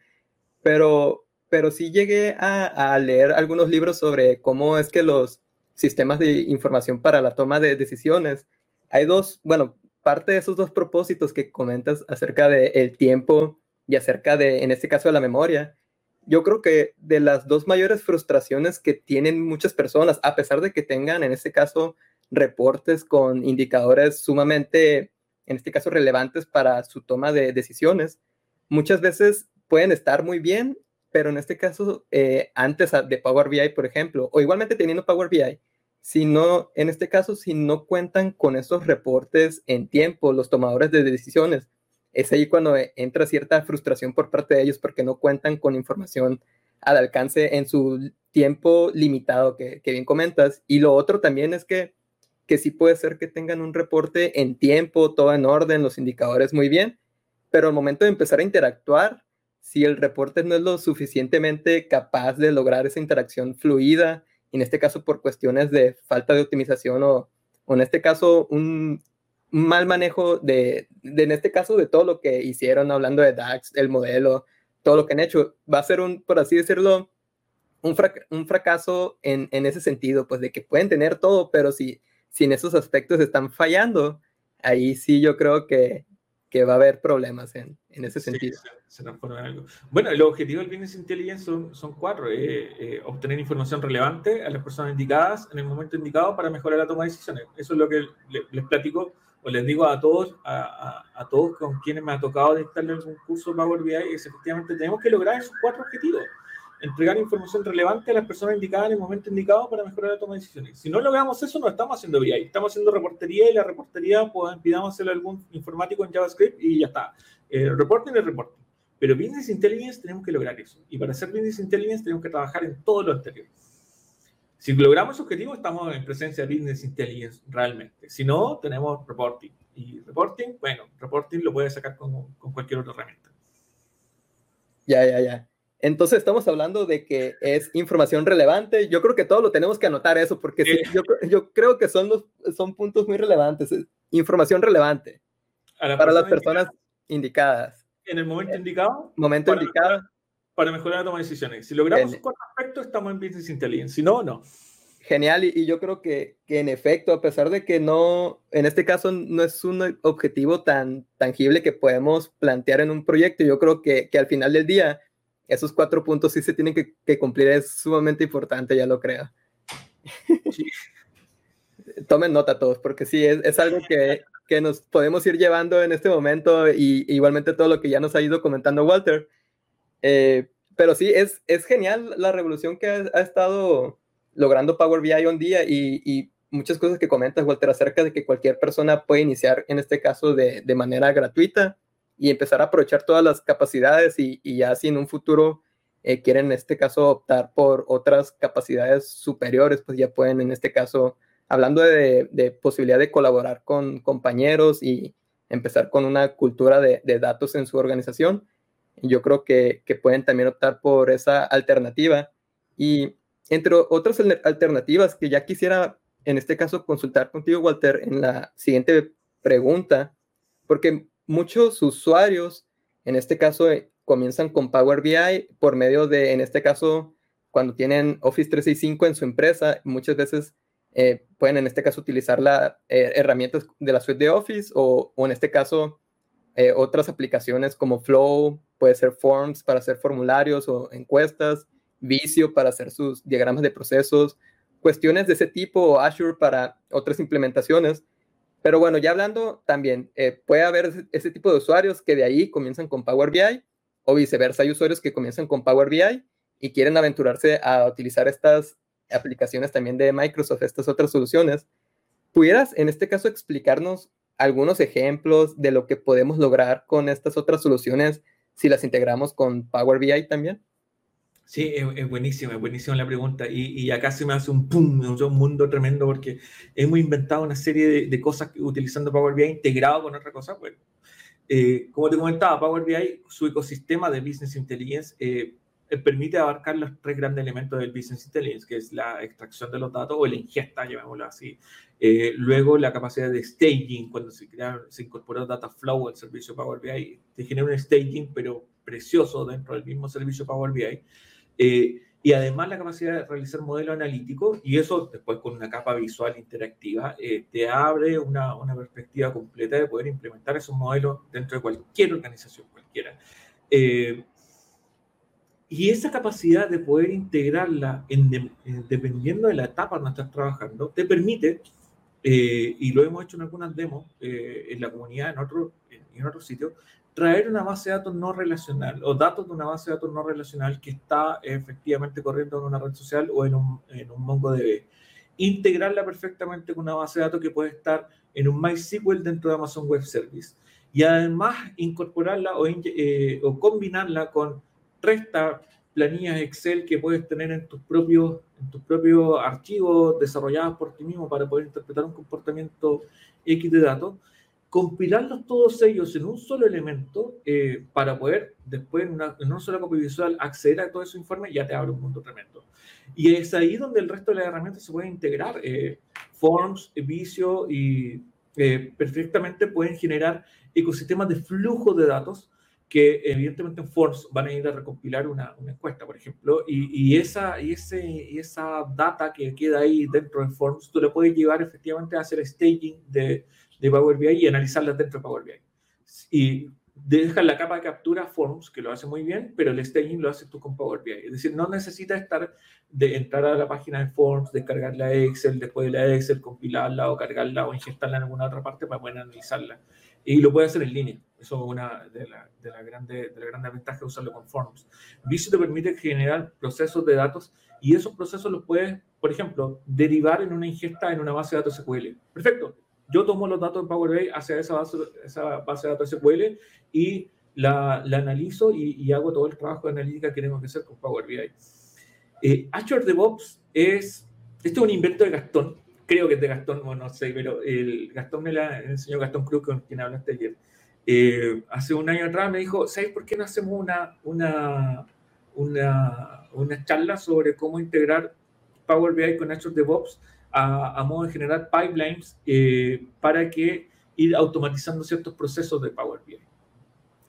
pero, pero sí llegué a, leer algunos libros sobre cómo es que los sistemas de información para la toma de decisiones, hay dos, bueno, parte de esos dos propósitos que comentas acerca del el tiempo y acerca de, en este caso, de la memoria, yo creo que de las dos mayores frustraciones que tienen muchas personas, a pesar de que tengan en este caso reportes con indicadores sumamente, en este caso, relevantes para su toma de decisiones, muchas veces pueden estar muy bien, pero en este caso, eh, antes de Power BI, por ejemplo, o igualmente teniendo Power BI, si no, en este caso, si no cuentan con esos reportes en tiempo, los tomadores de decisiones, es ahí cuando entra cierta frustración por parte de ellos porque no cuentan con información al alcance en su tiempo limitado que, bien comentas. Y lo otro también es que, que sí puede ser que tengan un reporte en tiempo, todo en orden, los indicadores muy bien, pero al momento de empezar a interactuar, si el reporte no es lo suficientemente capaz de lograr esa interacción fluida, en este caso por cuestiones de falta de optimización o, o en este caso un, mal manejo de, en este caso, de todo lo que hicieron, hablando de DAX, el modelo, todo lo que han hecho, va a ser un, por así decirlo, un, un fracaso en, en, ese sentido, pues de que pueden tener todo, pero si, si en esos aspectos están fallando, ahí sí yo creo que, que va a haber problemas en, en ese sentido. se, transforma en algo. Bueno, los objetivos del Business Intelligence son, son cuatro. Eh, eh, obtener información relevante a las personas indicadas en el momento indicado para mejorar la toma de decisiones. Eso es lo que les platico o les digo a todos, a, a, todos con quienes me ha tocado dictarle algún curso Power BI, es efectivamente tenemos que lograr esos cuatro objetivos. Entregar información relevante a las personas indicadas en el momento indicado para mejorar la toma de decisiones. Si no logramos eso, no estamos haciendo BI, estamos haciendo reportería y la reportería, pues pidamos hacerle algún informático en JavaScript y ya está. Eh, reporting es reporting. Pero Business Intelligence tenemos que lograr eso. Y para hacer Business Intelligence tenemos que trabajar en todo lo anterior. Si logramos ese objetivo, estamos en presencia de Business Intelligence realmente. Si no, tenemos reporting. Y reporting, bueno, reporting lo puedes sacar con, con cualquier otra herramienta. Ya, ya, ya. Entonces estamos hablando de que es información relevante. Yo creo que todos lo tenemos que anotar eso, porque sí, yo, yo, creo que son, los, son puntos muy relevantes. Información relevante para las personas indicadas. En el momento indicado. Momento para indicado. Mejorar, para mejorar la toma de decisiones. Si logramos esos cuatro aspectos, estamos en Business Intelligence. Si no, no. Genial, y, y yo creo que, que, en efecto, a pesar de que no, en este caso no es un objetivo tan tangible que podemos plantear en un proyecto, yo creo que, que al final del día esos cuatro puntos sí se tienen que, que cumplir, es sumamente importante, ya lo creo. Sí. Tomen nota todos, porque sí, es, es algo que, que, nos podemos ir llevando en este momento y igualmente todo lo que ya nos ha ido comentando Walter. Eh, pero sí, es, es genial la revolución que ha, ha estado logrando Power BI un día y, y, muchas cosas que comentas, Walter, acerca de que cualquier persona puede iniciar, en este caso, de, de manera gratuita y empezar a aprovechar todas las capacidades y, y ya si en un futuro eh, quieren, en este caso, optar por otras capacidades superiores, pues ya pueden, en este caso, hablando de, de posibilidad de colaborar con compañeros y empezar con una cultura de, de datos en su organización, yo creo que, que pueden también optar por esa alternativa. Y entre otras alternativas que ya quisiera en este caso consultar contigo, Walter, en la siguiente pregunta, porque muchos usuarios, en este caso, eh, comienzan con Power BI por medio de, en este caso, cuando tienen Office 365 en su empresa, muchas veces eh, pueden en este caso utilizar las eh, herramientas de la suite de Office o, en este caso otras aplicaciones como Flow, puede ser Forms para hacer formularios o encuestas, Visio para hacer sus diagramas de procesos, cuestiones de ese tipo o Azure para otras implementaciones. Pero bueno, ya hablando también, eh, puede haber ese, tipo de usuarios que de ahí comienzan con Power BI o viceversa, hay usuarios que comienzan con Power BI y quieren aventurarse a utilizar estas aplicaciones también de Microsoft, estas otras soluciones. ¿Pudieras en este caso explicarnos algunos ejemplos de lo que podemos lograr con estas otras soluciones si las integramos con Power BI también? Sí, es, buenísima, es buenísima la pregunta. Y, y, acá se me hace un pum, un mundo tremendo porque hemos inventado una serie de, cosas utilizando Power BI integrado con otra cosa. Bueno, eh, como te comentaba, Power BI, su ecosistema de Business Intelligence, eh, eh, permite abarcar los tres grandes elementos del Business Intelligence, que es la extracción de los datos o la ingesta, llamémoslo así. luego, la capacidad de staging, cuando se, crea, se incorporó Data Flow al servicio Power BI, te genera un staging, pero precioso dentro del mismo servicio Power BI. Eh, y además la capacidad de realizar modelos analíticos, y eso después con una capa visual interactiva, eh, te abre una, una, perspectiva completa de poder implementar esos modelos dentro de cualquier organización, cualquiera. Eh, y esa capacidad de poder integrarla en dependiendo de la etapa donde estás trabajando, te permite, y lo hemos hecho en algunas demos en la comunidad, en otros en otro sitios, traer una base de datos no relacional o datos de una base de datos no relacional que está efectivamente corriendo en una red social o en un, en un MongoDB. Integrarla perfectamente con una base de datos que puede estar en un MySQL dentro de Amazon Web Service. Y además incorporarla o, eh, o combinarla con resta planillas Excel que puedes tener en tus propios, en tus propios archivos desarrollados por ti mismo para poder interpretar un comportamiento X de datos compilarlos todos ellos en un solo elemento eh, para poder después en una, en una, sola copia visual acceder a todo ese informe ya te abre un mundo tremendo. Y es ahí donde el resto de las herramientas se pueden integrar. Eh, Forms, Visio y eh, perfectamente pueden generar ecosistemas de flujo de datos que evidentemente en Forms van a ir a recompilar una, una encuesta, por ejemplo, y, y, esa, y, ese, y esa data que queda ahí dentro de Forms, tú le puedes llevar efectivamente a hacer staging de, de Power BI y analizarlas dentro de Power BI. Y dejas la capa de captura Forms, que lo hace muy bien, pero el staging lo haces tú con Power BI. Es decir, no necesitas estar de entrar a la página de Forms, descargar la Excel, después de la Excel, compilarla o cargarla o ingestarla en alguna otra parte para poder analizarla. Y lo puedes hacer en línea. Eso es una de las de la grandes de la ventajas de usarlo con Forms. Visio te permite generar procesos de datos y esos procesos los puedes, por ejemplo, derivar en una ingesta en una base de datos SQL. Perfecto yo tomo los datos de Power BI hacia esa base, esa base de datos SQL y la, la analizo y, hago todo el trabajo de analítica que tenemos que hacer con Power BI. Eh, Azure DevOps es, esto es un invento de Gastón, creo que es de Gastón, no sé, pero el Gastón me la enseñó Gastón Cruz, con quien hablaste ayer. Eh, hace un año atrás me dijo, ¿sabes por qué no hacemos una, una, una, una charla sobre cómo integrar Power BI con Azure DevOps? A, modo de generar pipelines eh, para que ir automatizando ciertos procesos de Power BI.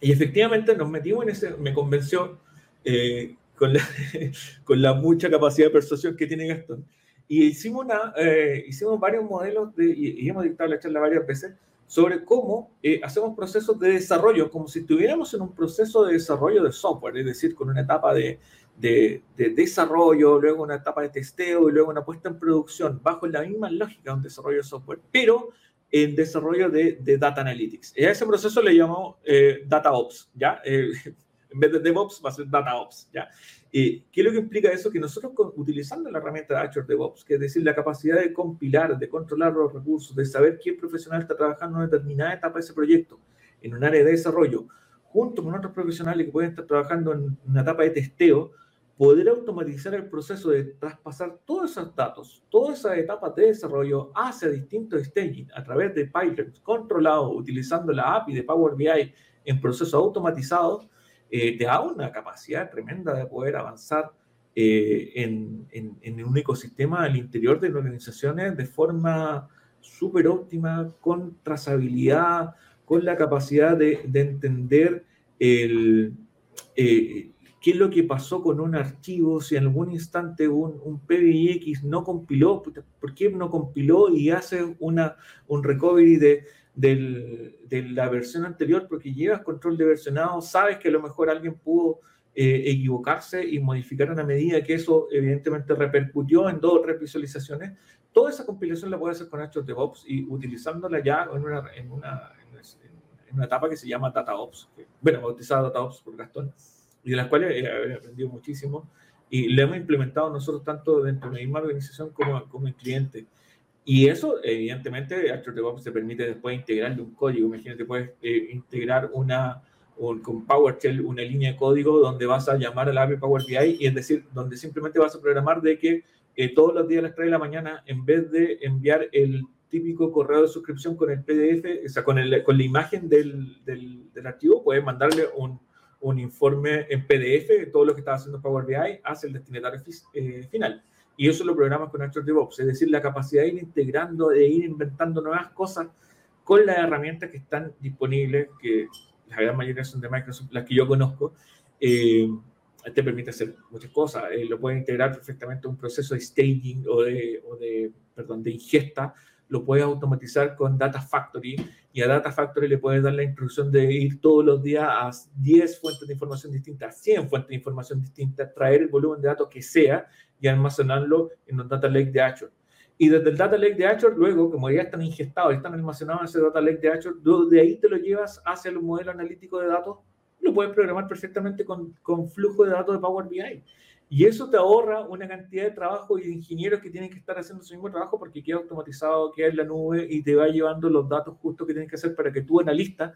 Y efectivamente nos metimos en ese, me convenció eh, con, la, con la mucha capacidad de persuasión que tiene Gastón. Y hicimos, una, eh, hicimos varios modelos de, y, hemos dictado la charla varias veces sobre cómo hacemos procesos de desarrollo, como si estuviéramos en un proceso de desarrollo de software, es decir, con una etapa de, de, desarrollo, luego una etapa de testeo y luego una puesta en producción bajo la misma lógica de un desarrollo de software, pero en desarrollo de, Data Analytics. Y a ese proceso le llamamos eh, Data Ops, ¿ya? Eh, en vez de DevOps va a ser Data Ops, ¿ya? ¿Qué es lo que implica eso? Que nosotros utilizando la herramienta de Azure DevOps, que es decir, la capacidad de compilar, de controlar los recursos, de saber qué profesional está trabajando en determinada etapa de ese proyecto, en un área de desarrollo, junto con otros profesionales que pueden estar trabajando en una etapa de testeo, poder automatizar el proceso de traspasar todos esos datos, todas esas etapas de desarrollo hacia distintos staging a través de pipelines controlados utilizando la API de Power BI en procesos automatizados, te da una capacidad tremenda de poder avanzar en, en, en, un ecosistema al interior de las organizaciones de forma súper óptima, con trazabilidad, con la capacidad de, de entender el, eh, qué es lo que pasó con un archivo, si en algún instante un, un PBX no compiló, ¿por qué no compiló y hace una, un recovery de, de la versión anterior? Porque llevas control de versionado, sabes que a lo mejor alguien pudo eh, equivocarse y modificar una medida que eso evidentemente repercutió en dos o tres visualizaciones. Toda esa compilación la puedes hacer con Azure DevOps y utilizándola ya en una, en una, en una etapa que se llama DataOps, bueno, bautizada DataOps por Gastón, y de las cuales he aprendido muchísimo y lo hemos implementado nosotros tanto dentro de la misma organización como, como en cliente. Y eso, evidentemente, Azure DevOps te permite después integrarle un código. Imagínate, puedes eh, integrar una, con PowerShell una línea de código donde vas a llamar al API Power BI y es decir, donde simplemente vas a programar de que eh, todos los días a las 3 de la mañana, en vez de enviar el típico correo de suscripción con el PDF, o sea, con, el, con la imagen del, del, del archivo, puedes mandarle un, un, informe en PDF de todo lo que está haciendo Power BI hacia el destinatario eh, final. Y eso lo programas con Azure DevOps, es decir, la capacidad de ir integrando, de ir inventando nuevas cosas con las herramientas que están disponibles, que la gran mayoría son de Microsoft, las que yo conozco, eh, te permite hacer muchas cosas. Eh, lo puedes integrar perfectamente a un proceso de staging o de, o de, perdón, de ingesta, lo puedes automatizar con Data Factory y a Data Factory le puedes dar la instrucción de ir todos los días a 10 fuentes de información distintas, 100 fuentes de información distintas, traer el volumen de datos que sea y almacenarlo en un Data Lake de Azure. Y desde el Data Lake de Azure, luego, como ya están ingestados, están almacenados en ese Data Lake de Azure, de ahí te lo llevas hacia el modelo analítico de datos, lo puedes programar perfectamente con, con flujo de datos de Power BI. Y eso te ahorra una cantidad de trabajo y de ingenieros que tienen que estar haciendo su mismo trabajo porque queda automatizado, queda en la nube y te va llevando los datos justos que tienes que hacer para que tu analista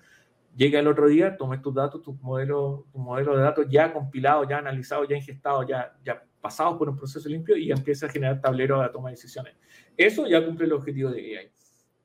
llegue al otro día, tome tus datos, tus modelos, tu modelo de datos ya compilados, ya analizados, ya ingestados, ya, ya pasados por un proceso limpio y empieza a generar tableros de toma de decisiones. Eso ya cumple el objetivo de AI.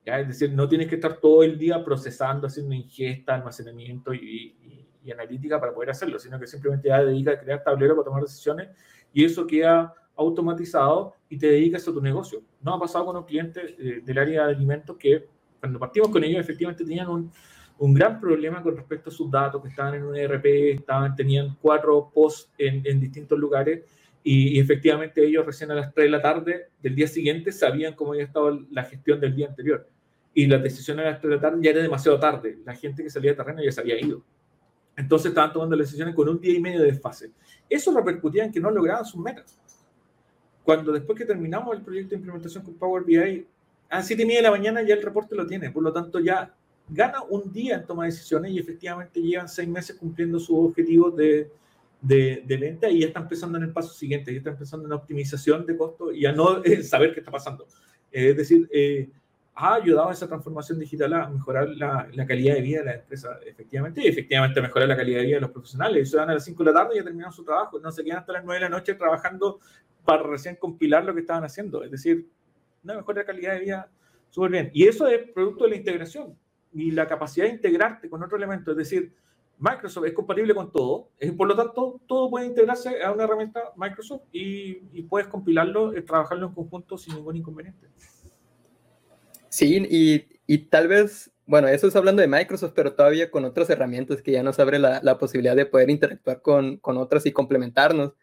¿ya? Es decir, no tienes que estar todo el día procesando, haciendo ingesta, almacenamiento y, y, analítica para poder hacerlo, sino que simplemente ya dedica a crear tableros para tomar decisiones y eso queda automatizado y te dedicas a tu negocio. No ha pasado con un cliente eh, del área de alimentos que cuando partimos con ellos efectivamente tenían un, un gran problema con respecto a sus datos, que estaban en un ERP, estaban, tenían cuatro posts en, en distintos lugares y, efectivamente ellos recién a las 3 de la tarde del día siguiente sabían cómo había estado la gestión del día anterior. Y la decisión a las 3 de la tarde ya era demasiado tarde. La gente que salía de terreno ya se había ido. Entonces estaban tomando las decisiones con un día y medio de desfase. Eso repercutía en que no lograban sus metas. Cuando después que terminamos el proyecto de implementación con Power BI, a 7 y media de la mañana ya el reporte lo tiene. Por lo tanto, ya gana un día en toma de decisiones y efectivamente llevan seis meses cumpliendo sus objetivos de, de, de, venta y ya están empezando en el paso siguiente, ya están empezando en la optimización de costo y a no eh, saber qué está pasando. Eh, es decir, eh, ha ayudado a esa transformación digital a mejorar la, calidad de vida de la empresa, efectivamente, y efectivamente mejorar la calidad de vida de los profesionales. Ellos se van a las 5 de la tarde y ya terminaron su trabajo, no se quedan hasta las 9 de la noche trabajando para recién compilar lo que estaban haciendo. Es decir, una mejora calidad de vida súper bien. Y eso es producto de la integración y la capacidad de integrarte con otro elemento. Es decir, Microsoft es compatible con todo, por lo tanto, todo puede integrarse a una herramienta Microsoft y, y puedes compilarlo, y trabajarlo en conjunto sin ningún inconveniente. Sí, y, y, tal vez, bueno, eso es hablando de Microsoft, pero todavía con otras herramientas que ya nos abre la, la posibilidad de poder interactuar con, con, otras y complementarnos.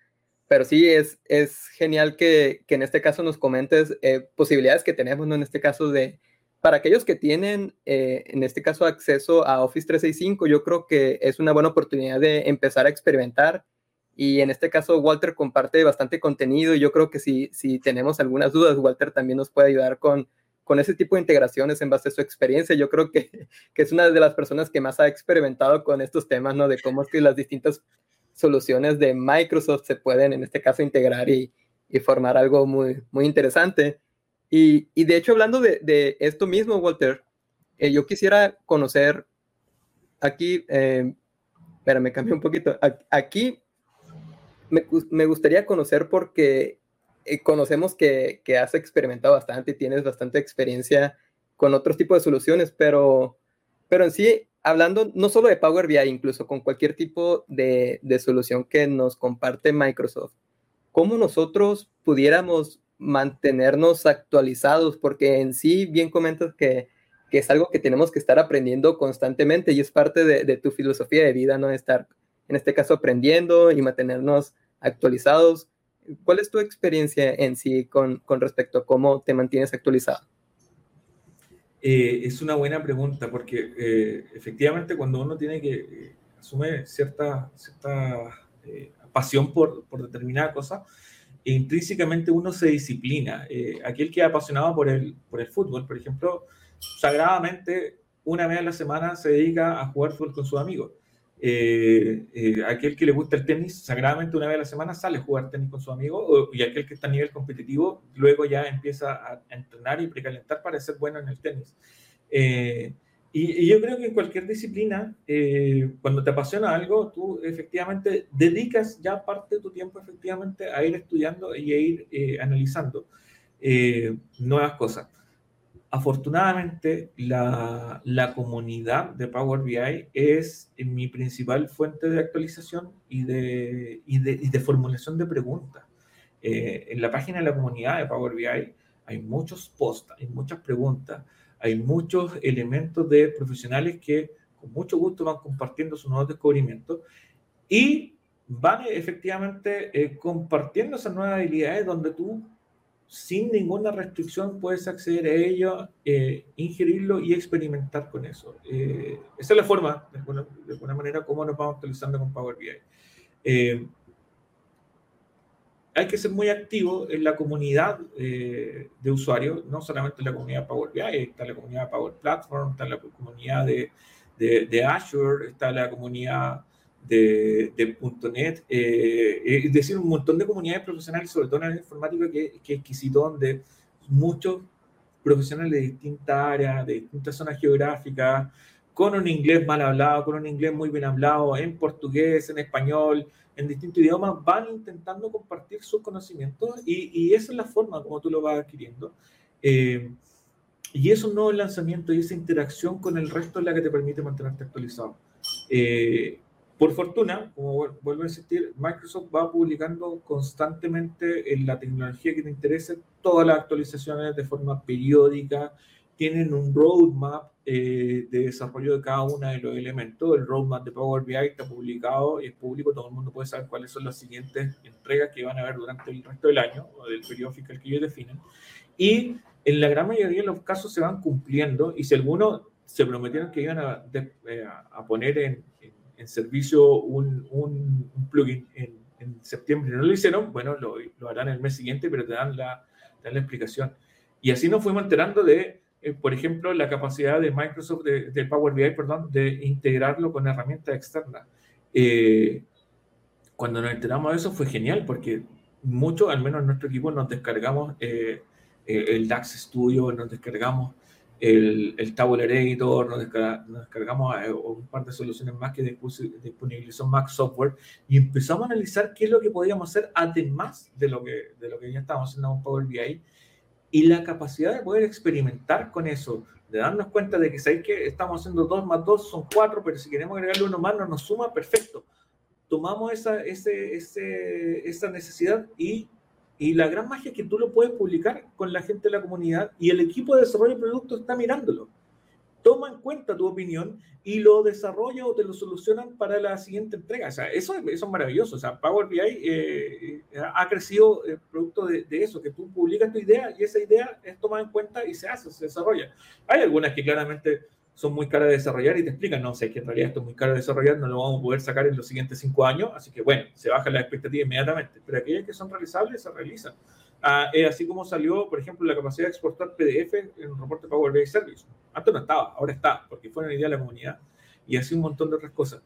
Pero sí, es, es genial que, que en este caso nos comentes eh, posibilidades que tenemos, ¿no? En este caso de, para aquellos que tienen, eh, en este caso, acceso a Office 365, yo creo que es una buena oportunidad de empezar a experimentar. Y en este caso, Walter comparte bastante contenido. Y yo creo que si, si tenemos algunas dudas, Walter también nos puede ayudar con, con ese tipo de integraciones en base a su experiencia. Yo creo que, que es una de las personas que más ha experimentado con estos temas, ¿no? De cómo es que las distintas soluciones de Microsoft se pueden, en este caso, integrar y, y formar algo muy, muy interesante. Y, y de hecho, hablando de, de esto mismo, Walter, eh, yo quisiera conocer aquí, eh, me cambié un poquito. Aquí me, me gustaría conocer porque eh, conocemos que, que, has experimentado bastante y tienes bastante experiencia con otros tipos de soluciones, pero, pero en sí, hablando no solo de Power BI, incluso con cualquier tipo de, de solución que nos comparte Microsoft, ¿cómo nosotros pudiéramos mantenernos actualizados? Porque en sí, bien comentas que, que, es algo que tenemos que estar aprendiendo constantemente y es parte de, de tu filosofía de vida, ¿no? Estar, en este caso, aprendiendo y mantenernos actualizados. ¿Cuál es tu experiencia en sí con, con respecto a cómo te mantienes actualizado? Eh, es una buena pregunta porque eh, efectivamente cuando uno tiene que eh, asumir cierta, cierta eh, pasión por, por, determinada cosa, intrínsecamente uno se disciplina. aquel que es apasionado por el, por el fútbol, por ejemplo, sagradamente una vez a la semana se dedica a jugar fútbol con sus amigos. Eh, eh, aquel que le gusta el tenis, sagradamente una vez a la semana sale a jugar tenis con su amigo, y aquel que está a nivel competitivo, luego ya empieza a, entrenar y precalentar para ser bueno en el tenis. Eh, y, yo creo que en cualquier disciplina, cuando te apasiona algo, tú efectivamente dedicas ya parte de tu tiempo efectivamente a ir estudiando y a ir analizando nuevas cosas. Afortunadamente, la, la, comunidad de Power BI es mi principal fuente de actualización y de, y de, y de formulación de preguntas. Eh, en la página de la comunidad de Power BI hay muchos posts, hay muchas preguntas, hay muchos elementos de profesionales que con mucho gusto van compartiendo sus nuevos descubrimientos y van efectivamente eh, compartiendo esas nuevas habilidades donde tú sin ninguna restricción puedes acceder a ello, eh, ingerirlo y experimentar con eso. Eh, esa es la forma, de alguna, de manera, como nos vamos utilizando con Power BI. Eh, hay que ser muy activo en la comunidad de usuarios, no solamente en la comunidad Power BI, está la comunidad Power Platform, está la comunidad de, de Azure, está la comunidad de, de .NET, eh, es decir, un montón de comunidades profesionales, sobre todo en la informática, que, que es exquisito, donde muchos profesionales de distintas áreas, de distintas zonas geográficas, con un inglés mal hablado, con un inglés muy bien hablado, en portugués, en español, en distintos idiomas, van intentando compartir sus conocimientos y, y esa es la forma como tú lo vas adquiriendo. Eh, y eso no el lanzamiento y esa interacción con el resto es la que te permite mantenerte actualizado. Eh, por fortuna, como vuelvo a insistir, Microsoft va publicando constantemente en la tecnología que te interese todas las actualizaciones de forma periódica. Tienen un roadmap eh, de desarrollo de cada uno de los elementos. El roadmap de Power BI está publicado, es público, todo el mundo puede saber cuáles son las siguientes entregas que van a haber durante el resto del año o del periodo fiscal que ellos definen. Y en la gran mayoría de los casos se van cumpliendo y si algunos se prometieron que iban a, de, eh, a poner en, en servicio un, un, un plugin en, en, septiembre y no lo hicieron, bueno, lo, lo, harán el mes siguiente, pero te dan la, te dan la explicación. Y así nos fuimos enterando de, eh, por ejemplo, la capacidad de Microsoft, de, de, Power BI, perdón, de integrarlo con herramientas externas. Eh, cuando nos enteramos de eso fue genial, porque muchos, al menos en nuestro equipo, nos descargamos eh, eh el DAX Studio, nos descargamos el, el Tabular Editor, nos, descargamos eh, un par de soluciones más que disponibilizó Mac Software y empezamos a analizar qué es lo que podíamos hacer además de lo que, de lo que ya estábamos haciendo con Power BI y la capacidad de poder experimentar con eso, de darnos cuenta de que sabéis que estamos haciendo 2 más 2 son 4, pero si queremos agregarle uno más no nos suma, perfecto. Tomamos esa, ese, ese, esa necesidad y y la gran magia es que tú lo puedes publicar con la gente de la comunidad y el equipo de desarrollo de producto está mirándolo. Toma en cuenta tu opinión y lo desarrolla o te lo solucionan para la siguiente entrega. O sea, eso, eso es maravilloso. O sea, Power BI eh, ha crecido el producto de, de, eso, que tú publicas tu idea y esa idea es tomada en cuenta y se hace, se desarrolla. Hay algunas que claramente son muy caras de desarrollar y te explican, no sé, que en realidad esto es muy caro de desarrollar, no lo vamos a poder sacar en los siguientes cinco años, así que bueno, se baja la expectativa inmediatamente, pero aquellas que son realizables se realizan. Ah, es así como salió, por ejemplo, la capacidad de exportar PDF en un reporte Power BI Service. Antes no estaba, ahora está, porque fue una idea de la comunidad y así un montón de otras cosas.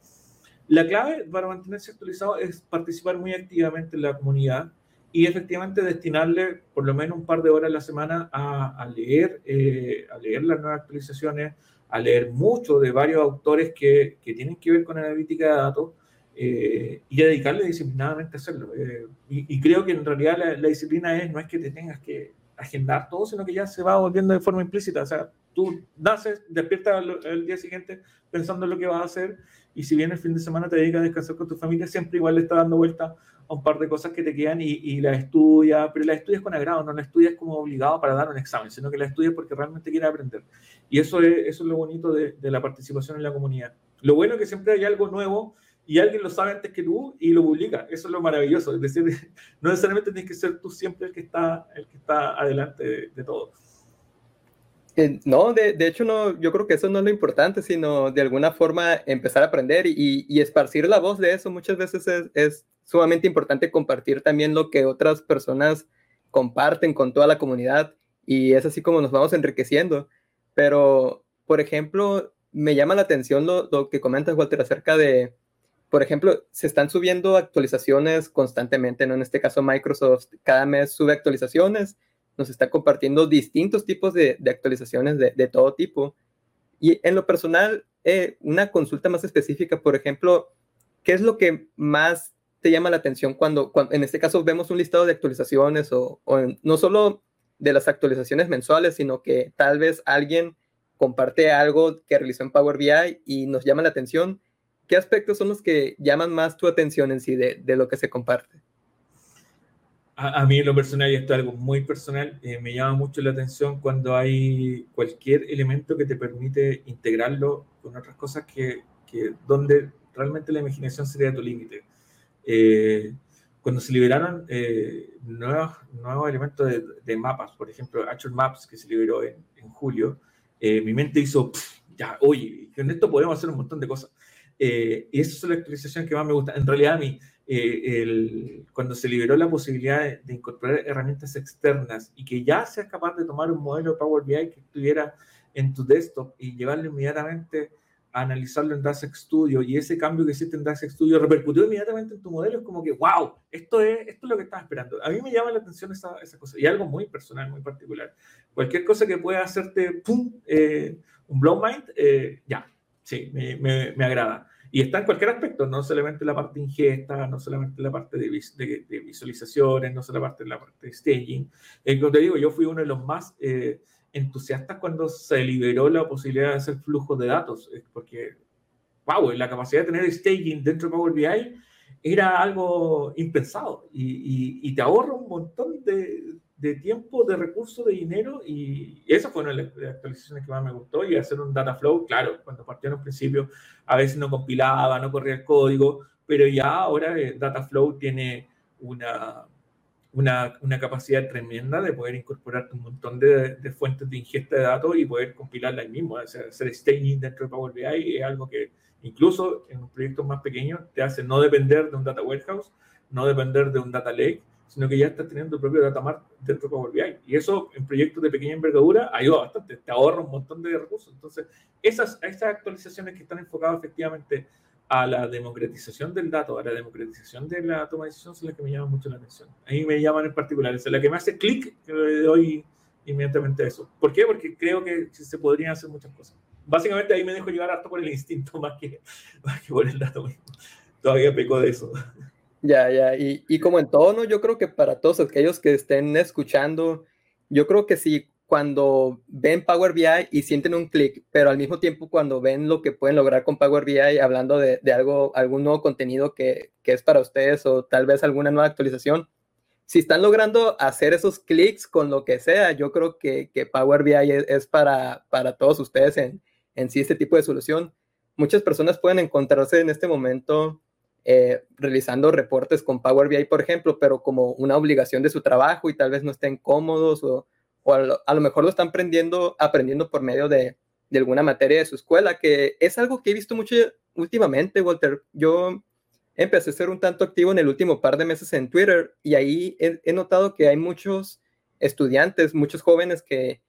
La clave para mantenerse actualizado es participar muy activamente en la comunidad y efectivamente destinarle por lo menos un par de horas a la semana a, a leer, eh, a leer las nuevas actualizaciones, a leer mucho de varios autores que, que tienen que ver con analítica de datos eh, y a dedicarle disciplinadamente a hacerlo. Eh, y, y, creo que en realidad la, la, disciplina es, no es que te tengas que agendar todo, sino que ya se va volviendo de forma implícita. O sea, tú naces, despiertas el, día siguiente pensando en lo que vas a hacer y si bien el fin de semana te dedicas a descansar con tu familia, siempre igual le está dando vuelta a un par de cosas que te quedan y, y las estudias, pero las estudias con agrado, no las estudias como obligado para dar un examen, sino que las estudias porque realmente quieres aprender. Y eso es, eso es lo bonito de, la participación en la comunidad. Lo bueno es que siempre hay algo nuevo y alguien lo sabe antes que tú y lo publica. Eso es lo maravilloso. Es decir, no necesariamente tienes que ser tú siempre el que está, el que está adelante de, todo. Eh, no, de, de, hecho, no, yo creo que eso no es lo importante, sino de alguna forma empezar a aprender y, y esparcir la voz de eso. Muchas veces es, es, sumamente importante compartir también lo que otras personas comparten con toda la comunidad y es así como nos vamos enriqueciendo. Pero, por ejemplo, me llama la atención lo, lo que comentas, Walter, acerca de, por ejemplo, se están subiendo actualizaciones constantemente, ¿no? En este caso, Microsoft cada mes sube actualizaciones, nos está compartiendo distintos tipos de, actualizaciones de, todo tipo. Y en lo personal, eh, una consulta más específica, por ejemplo, ¿qué es lo que más te llama la atención cuando, en este caso, vemos un listado de actualizaciones o, no solo de las actualizaciones mensuales, sino que tal vez alguien comparte algo que realizó en Power BI y nos llama la atención? ¿qué aspectos son los que llaman más tu atención en sí de, de lo que se comparte? A, mí en lo personal, y esto es algo muy personal, eh, me llama mucho la atención cuando hay cualquier elemento que te permite integrarlo con otras cosas que, que donde realmente la imaginación sería tu límite. Eh, cuando se liberaron eh, nuevos, nuevos elementos de, de, mapas, por ejemplo, Actual Maps, que se liberó en, en julio, mi mente hizo, ya, oye, con esto podemos hacer un montón de cosas. Eh, y esa es la actualización que más me gusta. En realidad, a mí, eh, el, cuando se liberó la posibilidad de, incorporar herramientas externas y que ya seas capaz de tomar un modelo de Power BI que estuviera en tu desktop y llevarlo inmediatamente a analizarlo en DAX Studio y ese cambio que hiciste en DAX Studio repercutió inmediatamente en tu modelo, es como que, wow, esto es, esto es lo que estaba esperando. A mí me llama la atención esa, esa cosa y algo muy personal, muy particular. Cualquier cosa que pueda hacerte, pum, eh, un blow mind, ya, sí, me, me, agrada. Y está en cualquier aspecto, no solamente la parte de ingesta, no solamente la parte de, de, visualizaciones, no solamente la parte de staging. Eh, como te digo, yo fui uno de los más eh, entusiastas cuando se liberó la posibilidad de hacer flujos de datos, porque, wow, la capacidad de tener staging dentro de Power BI era algo impensado y, y, y te ahorra un montón de, de tiempo, de recursos, de dinero, y esa fue una de las actualizaciones que más me gustó, y hacer un data flow, claro, cuando partió en un principio, a veces no compilaba, no corría el código, pero ya ahora eh, data flow tiene una, una, una, capacidad tremenda de poder incorporar un montón de, de, fuentes de ingesta de datos y poder compilarla ahí mismo, hacer, hacer staging dentro de Power BI es algo que incluso en un proyecto más pequeño te hace no depender de un data warehouse, no depender de un data lake, sino que ya estás teniendo tu propio data mart dentro de Power BI. Y eso en proyectos de pequeña envergadura ayuda bastante, te ahorra un montón de recursos. Entonces, esas, esas actualizaciones que están enfocadas efectivamente a la democratización del dato, a la democratización de la toma de decisión, son las que me llaman mucho la atención. A mí me llaman en particular, es la que me hace clic, le doy inmediatamente a eso. ¿Por qué? Porque creo que se podrían hacer muchas cosas. Básicamente ahí me dejo llevar harto por el instinto más que, más que por el dato mismo. Todavía peco de eso. Ya, ya, y, y, como en todo, ¿no? Yo creo que para todos aquellos que estén escuchando, yo creo que sí, cuando ven Power BI y sienten un clic, pero al mismo tiempo cuando ven lo que pueden lograr con Power BI, hablando de, de algo, algún nuevo contenido que, que, es para ustedes o tal vez alguna nueva actualización, si están logrando hacer esos clics con lo que sea, yo creo que, que Power BI es, es, para, para todos ustedes en, en sí este tipo de solución. Muchas personas pueden encontrarse en este momento eh, realizando reportes con Power BI, por ejemplo, pero como una obligación de su trabajo y tal vez no estén cómodos o, a, lo, mejor lo están aprendiendo, aprendiendo por medio de, alguna materia de su escuela, que es algo que he visto mucho últimamente, Walter. Yo empecé a ser un tanto activo en el último par de meses en Twitter y ahí he, notado que hay muchos estudiantes, muchos jóvenes que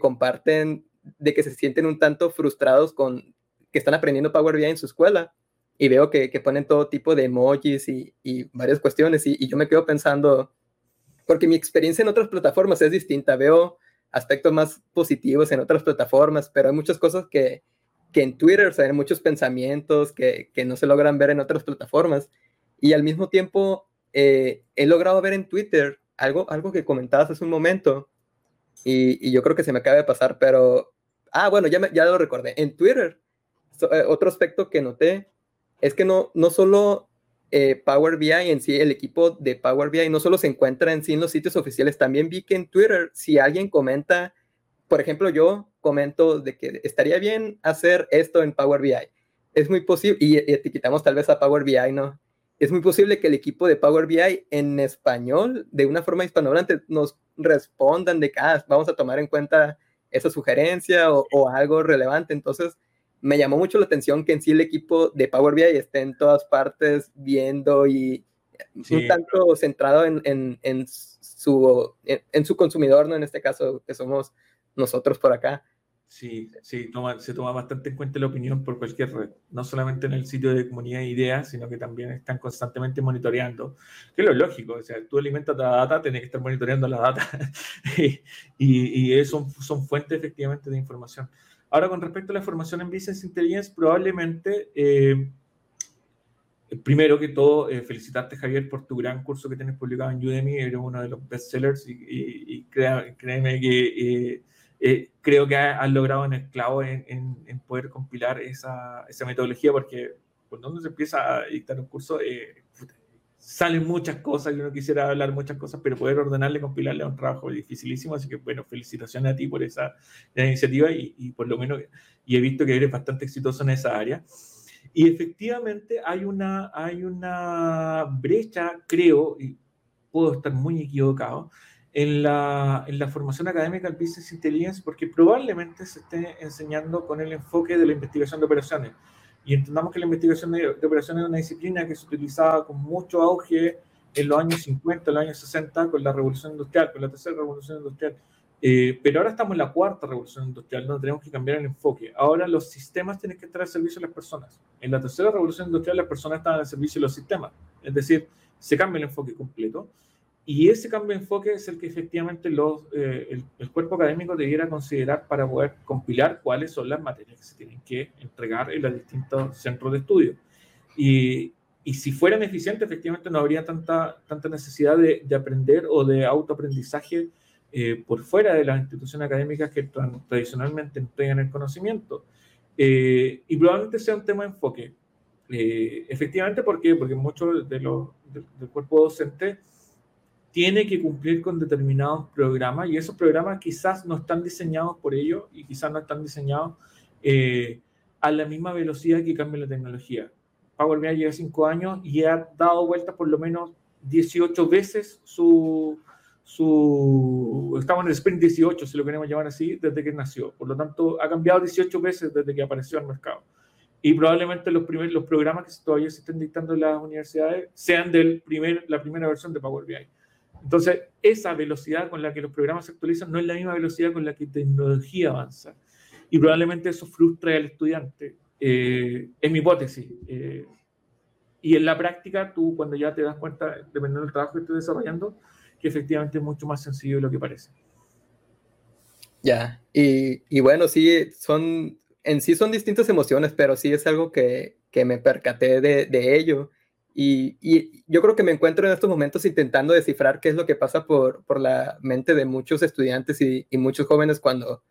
comparten de que se sienten un tanto frustrados con que están aprendiendo Power BI en su escuela y veo que, que, ponen todo tipo de emojis y, y varias cuestiones y, y, yo me quedo pensando, porque mi experiencia en otras plataformas es distinta, veo aspectos más positivos en otras plataformas, pero hay muchas cosas que, que en Twitter, o sea, hay muchos pensamientos que, que, no se logran ver en otras plataformas y al mismo tiempo eh, he logrado ver en Twitter algo, algo que comentabas hace un momento, y, yo creo que se me acaba de pasar, pero, ah, bueno, ya, ya lo recordé. En Twitter, eh, otro aspecto que noté es que no, no solo eh, Power BI en sí, el equipo de Power BI no solo se encuentra en sí en los sitios oficiales, también vi que en Twitter, si alguien comenta, por ejemplo, yo comento de que estaría bien hacer esto en Power BI. Es muy posible, y, etiquetamos tal vez a Power BI, ¿no? Es muy posible que el equipo de Power BI en español, de una forma hispanohablante, nos respondan de que ah, vamos a tomar en cuenta esa sugerencia o algo relevante. Entonces, me llamó mucho la atención que en sí el equipo de Power BI esté en todas partes viendo y un tanto centrado en, en, en su, en, su consumidor, ¿no? En este caso, que somos nosotros por acá. Sí, sí, se toma bastante en cuenta la opinión por cualquier red, no solamente en el sitio de comunidad de ideas, sino que también están constantemente monitoreando, que es lo lógico, o sea, tú alimentas la data, tienes que estar monitoreando la data y, y, y son, son fuentes efectivamente de información. Ahora, con respecto a la formación en Business Intelligence, probablemente, eh, primero que todo, eh, felicitarte, Javier, por tu gran curso que tienes publicado en Udemy. Eres uno de los bestsellers y, y, créeme que eh, creo que has, logrado en el clavo en, poder compilar esa, esa, metodología, porque cuando uno se empieza a dictar un curso, salen muchas cosas y uno quisiera hablar muchas cosas, pero poder ordenarle, compilarle es un trabajo dificilísimo, así que bueno, felicitaciones a ti por esa, iniciativa y, por lo menos, y he visto que eres bastante exitoso en esa área. Y efectivamente hay una, hay una brecha, creo, y puedo estar muy equivocado, en la, en la formación académica del Business Intelligence, porque probablemente se esté enseñando con el enfoque de la investigación de operaciones y entendamos que la investigación de, operaciones es una disciplina que se utilizaba con mucho auge en los años 50, en los años 60, con la revolución industrial, con la tercera revolución industrial. Eh, pero ahora estamos en la cuarta revolución industrial, no tenemos que cambiar el enfoque. Ahora los sistemas tienen que estar al servicio de las personas. En la tercera revolución industrial las personas están al servicio de los sistemas. Es decir, se cambia el enfoque completo. Y ese cambio de enfoque es el que efectivamente los, eh, el, cuerpo académico debiera considerar para poder compilar cuáles son las materias que se tienen que entregar en los distintos centros de estudio. Y, y si fueran eficientes, efectivamente no habría tanta, tanta necesidad de, de aprender o de autoaprendizaje eh, por fuera de las instituciones académicas que tradicionalmente entregan el conocimiento. Eh, y probablemente sea un tema de enfoque. efectivamente, ¿por qué? Porque muchos de los, del cuerpo docente tiene que cumplir con determinados programas y esos programas quizás no están diseñados por ello y quizás no están diseñados eh, a la misma velocidad que cambia la tecnología. Power BI lleva cinco años y ha dado vueltas por lo menos 18 veces su, su... Estamos en el sprint 18, si lo queremos llamar así, desde que nació. Por lo tanto, ha cambiado 18 veces desde que apareció al mercado. Y probablemente los, primeros, los programas que todavía se estén dictando en las universidades sean de primer, la primera versión de Power BI. Entonces, esa velocidad con la que los programas se actualizan no es la misma velocidad con la que tecnología avanza. Y probablemente eso frustra al estudiante. Eh, es mi hipótesis. Eh, y en la práctica, tú cuando ya te das cuenta, dependiendo del trabajo que estés desarrollando, que efectivamente es mucho más sencillo de lo que parece. Ya, y, y, bueno, sí, son, en sí son distintas emociones, pero sí es algo que, que me percaté de, de ello. Y, yo creo que me encuentro en estos momentos intentando descifrar qué es lo que pasa por, por la mente de muchos estudiantes y, muchos jóvenes cuando,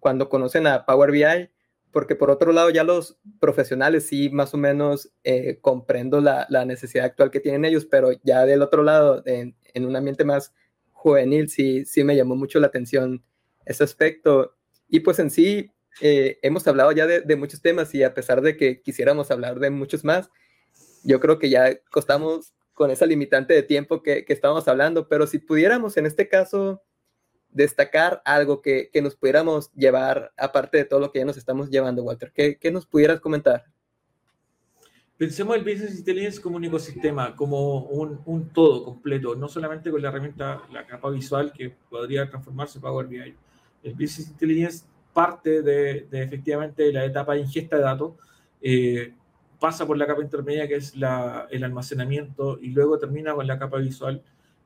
cuando conocen a Power BI, porque por otro lado ya los profesionales sí más o menos eh, comprendo la, la, necesidad actual que tienen ellos, pero ya del otro lado, en, en un ambiente más juvenil, sí, sí me llamó mucho la atención ese aspecto. Y pues en sí, eh, hemos hablado ya de, de muchos temas y a pesar de que quisiéramos hablar de muchos más, yo creo que ya costamos con esa limitante de tiempo que, que estábamos hablando, pero si pudiéramos en este caso destacar algo que, que, nos pudiéramos llevar, aparte de todo lo que ya nos estamos llevando, Walter, ¿qué, qué nos pudieras comentar? Pensemos el Business Intelligence como un ecosistema, como un, un, todo completo, no solamente con la herramienta, la capa visual que podría transformarse en Power BI. El Business Intelligence parte de, de efectivamente la etapa de ingesta de datos, eh, pasa por la capa intermedia, que es la, el almacenamiento, y luego termina con la capa visual,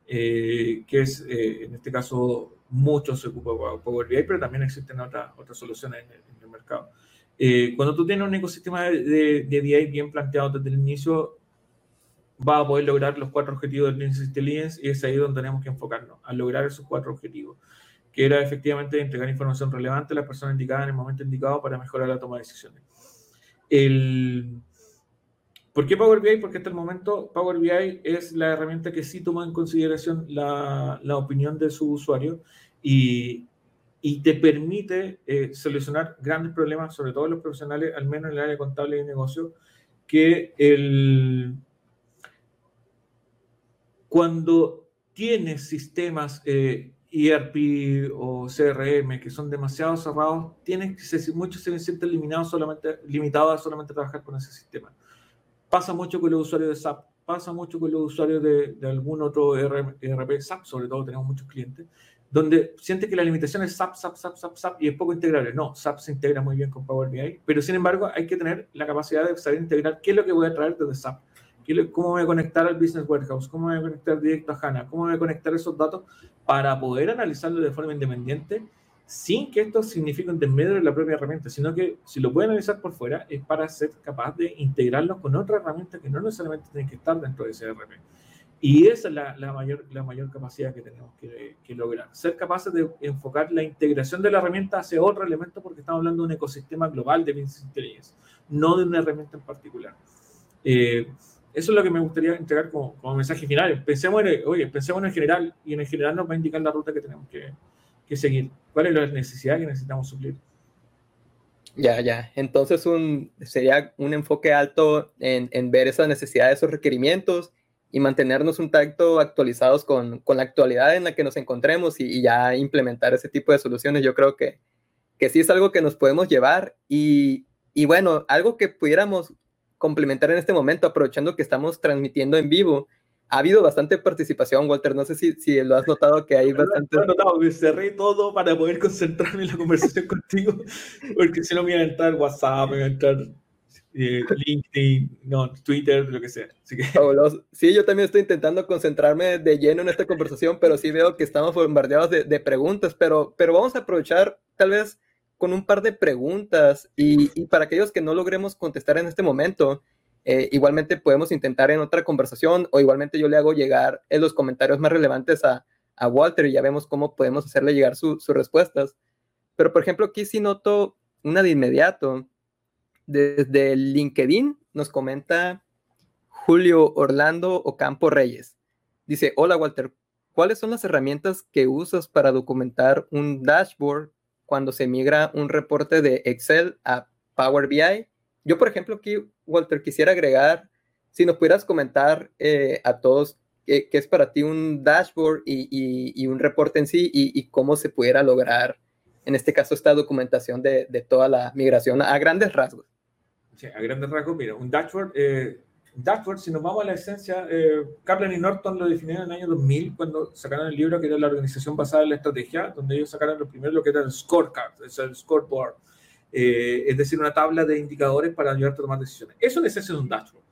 eh, que es, eh, en este caso, mucho se ocupa Power BI, pero también existen otras, otras soluciones en el, mercado. Eh, cuando tú tienes un ecosistema de, de, BI bien planteado desde el inicio, va a poder lograr los cuatro objetivos del Business Intelligence y es ahí donde tenemos que enfocarnos, a lograr esos cuatro objetivos. que era efectivamente entregar información relevante a las personas indicadas en el momento indicado para mejorar la toma de decisiones. El, ¿Por qué Power BI? Porque hasta el momento Power BI es la herramienta que sí toma en consideración la, la opinión de su usuario y, te permite eh, solucionar grandes problemas, sobre todo los profesionales, al menos en el área contable y negocio, que el, cuando tienes sistemas eh, ERP o CRM que son demasiado cerrados, tienes muchos se sienten limitados solamente, limitados a trabajar con ese sistema. Pasa mucho con los usuarios de SAP, pasa mucho con los usuarios de, algún otro ERP, SAP, sobre todo tenemos muchos clientes, donde siente que la limitación es SAP, SAP, SAP, SAP, SAP y es poco integrable. No, SAP se integra muy bien con Power BI, pero sin embargo hay que tener la capacidad de saber integrar qué es lo que voy a traer desde SAP, cómo voy a conectar al Business Warehouse, cómo voy a conectar directo a HANA, cómo voy a conectar esos datos para poder analizarlo de forma independiente sin que esto signifique un desmedro de la propia herramienta, sino que si lo puede analizar por fuera es para ser capaz de integrarlo con otra herramienta que no necesariamente tiene que estar dentro de ese ERP. Y esa es la, la, mayor, la mayor capacidad que tenemos que, que, lograr. Ser capaces de enfocar la integración de la herramienta hacia otro elemento porque estamos hablando de un ecosistema global de Business Intelligence, no de una herramienta en particular. Eh, eso es lo que me gustaría entregar como, como, mensaje final. Pensemos en, oye, pensemos en general y en el general nos va a indicar la ruta que tenemos que, que seguir. ¿Cuál es la necesidad que necesitamos suplir? Ya, ya. Entonces un, sería un enfoque alto en, en ver esas necesidades, esos requerimientos y mantenernos un tanto actualizados con, con, la actualidad en la que nos encontremos y, ya implementar ese tipo de soluciones. Yo creo que, que sí es algo que nos podemos llevar y, y, bueno, algo que pudiéramos complementar en este momento, aprovechando que estamos transmitiendo en vivo. Ha habido bastante participación, Walter. No sé si, si lo has notado que hay bastante. Lo he notado, me cerré todo para poder concentrarme en la conversación contigo, porque si no me iba a entrar WhatsApp, me iba a entrar eh, LinkedIn, no, Twitter, lo que sea. Sí, yo también estoy intentando concentrarme de lleno en esta conversación, pero sí veo que estamos bombardeados de, de preguntas, pero, pero vamos a aprovechar tal vez con un par de preguntas y, y para aquellos que no logremos contestar en este momento, eh, igualmente podemos intentar en otra conversación o igualmente yo le hago llegar en los comentarios más relevantes a, a Walter y ya vemos cómo podemos hacerle llegar sus respuestas. Pero por ejemplo, aquí sí noto una de inmediato desde LinkedIn nos comenta Julio Orlando Ocampo Reyes. Dice, hola Walter, ¿cuáles son las herramientas que usas para documentar un dashboard cuando se migra un reporte de Excel a Power BI? Yo, por ejemplo, aquí, Walter, quisiera agregar, si nos pudieras comentar eh, a todos qué, es para ti un dashboard y, un reporte en sí y, cómo se pudiera lograr, en este caso, esta documentación de, de toda la migración a grandes rasgos. A grandes rasgos, mira, un dashboard, eh, dashboard, si nos vamos a la esencia, eh, Kaplan y Norton lo definieron en el año 2000 cuando sacaron el libro que era la organización basada en la estrategia, donde ellos sacaron lo primero lo que era el scorecard, es el scoreboard, eh, es decir, una tabla de indicadores para ayudarte a tomar decisiones. Eso es esencia de un dashboard.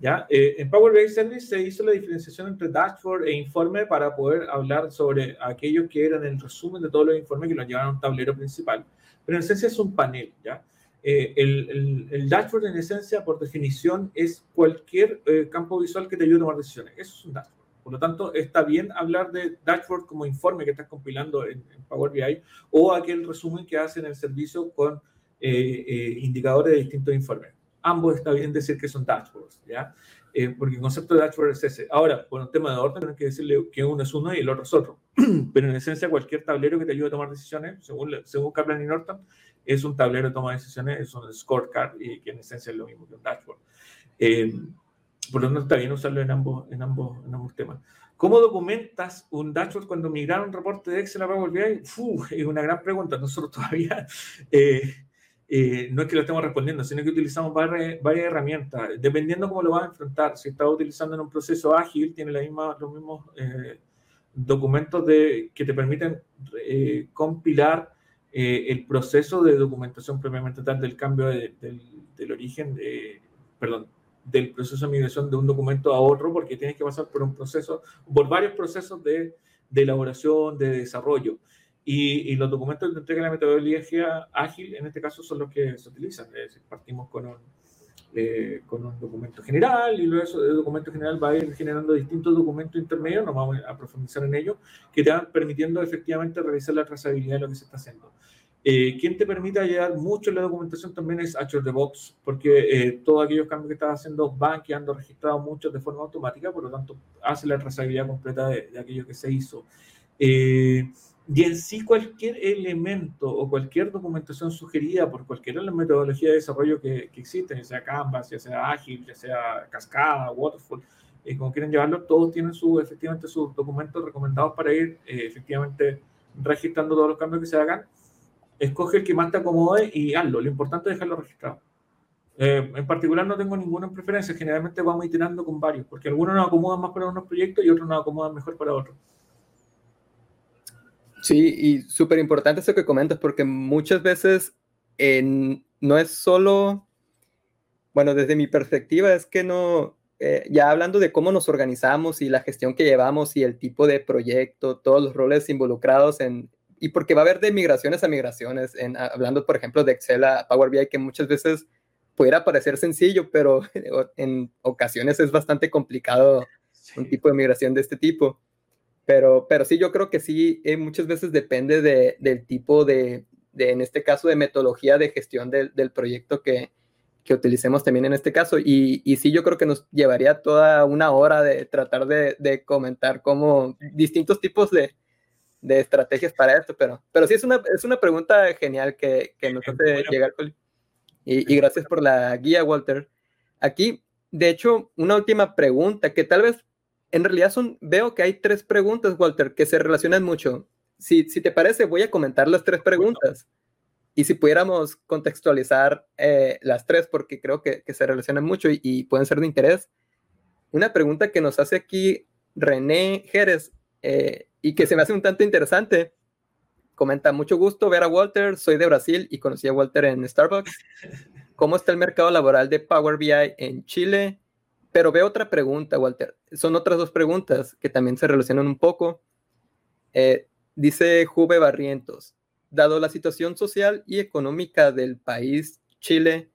¿ya? Eh, en Power BI Service se hizo la diferenciación entre dashboard e informe para poder hablar sobre aquellos que eran el resumen de todos los informes que los llevaban a un tablero principal. Pero en esencia es un panel, ¿ya? Eh, el, el, dashboard en esencia, por definición, es cualquier eh, campo visual que te ayude a tomar decisiones. Eso es un dashboard. Por lo tanto, está bien hablar de dashboard como informe que estás compilando en, Power BI o aquel resumen que hace en el servicio con eh, indicadores de distintos informes. Ambos está bien decir que son dashboards, ¿ya? porque el concepto de dashboard es ese. Ahora, por un tema de orden, hay que decirle que uno es uno y el otro es otro. Pero en esencia, cualquier tablero que te ayude a tomar decisiones, según, según Kaplan y Norton, es un tablero de toma de decisiones, es un scorecard y que en esencia es lo mismo que un dashboard. Eh, por lo tanto, está bien usarlo en ambos, en ambos, en ambos temas. ¿Cómo documentas un dashboard cuando migraron un reporte de Excel a Power BI? es una gran pregunta. Nosotros todavía eh, eh, no es que lo estemos respondiendo, sino que utilizamos varias, herramientas. Dependiendo cómo lo vas a enfrentar, si estás utilizando en un proceso ágil, tiene la misma, los mismos documentos de, que te permiten compilar eh, el proceso de documentación previamente tal del cambio del, origen, de, perdón, del proceso de migración de un documento a otro, porque tienes que pasar por un proceso, por varios procesos de elaboración, de desarrollo. Y, y, los documentos de entrega de la metodología ágil, en este caso, son los que se utilizan. Decir, partimos con un, eh, con un documento general y luego ese documento general va a ir generando distintos documentos intermedios, no vamos a profundizar en ello, que te van permitiendo efectivamente realizar la trazabilidad de lo que se está haciendo. Eh, quien te permite llevar mucho la documentación también es Azure DevOps, porque eh, todos aquellos cambios que estás haciendo van quedando registrados muchos de forma automática, por lo tanto hace la trazabilidad completa de, aquello que se hizo. Eh, y en sí cualquier elemento o cualquier documentación sugerida por cualquier metodología de desarrollo que, que existen, ya sea Canvas, ya sea Agile, ya sea Cascada, Waterfall, eh, como quieren llevarlo, todos tienen su, efectivamente sus documentos recomendados para ir efectivamente registrando todos los cambios que se hagan escoge el que más te acomode y hazlo. Lo importante es dejarlo registrado. Eh, en particular no tengo ninguna preferencia, generalmente vamos iterando con varios, porque algunos nos acomodan más para unos proyectos y otros nos acomodan mejor para otros. Sí, y súper importante eso que comentas, porque muchas veces no es solo, bueno, desde mi perspectiva es que no, eh, ya hablando de cómo nos organizamos y la gestión que llevamos y el tipo de proyecto, todos los roles involucrados en, y porque va a haber de migraciones a migraciones, en, hablando por ejemplo de Excel a Power BI, que muchas veces pudiera parecer sencillo, pero en ocasiones es bastante complicado un tipo de migración de este tipo. Pero, pero sí, yo creo que sí, eh, muchas veces depende de, del tipo de, de, en este caso, de metodología de gestión del, del proyecto que, que, utilicemos también en este caso. Y, y, sí, yo creo que nos llevaría toda una hora de tratar de, de comentar cómo distintos tipos de, de estrategias para esto, pero, pero sí es una, es una pregunta genial que, que nos hace llegar, y, y, gracias por la guía, Walter. Aquí, de hecho, una última pregunta que tal vez, en realidad son, veo que hay tres preguntas, Walter, que se relacionan mucho. Si, si te parece, voy a comentar las tres preguntas. Y si pudiéramos contextualizar eh, las tres, porque creo que, que se relacionan mucho y, y, pueden ser de interés. Una pregunta que nos hace aquí René Jerez eh, y que se me hace un tanto interesante. Comenta, mucho gusto ver a Walter, soy de Brasil y conocí a Walter en Starbucks. ¿Cómo está el mercado laboral de Power BI en Chile? Pero veo otra pregunta, Walter. Son otras dos preguntas que también se relacionan un poco. Eh, dice Juve Barrientos, dado la situación social y económica del país, Chile,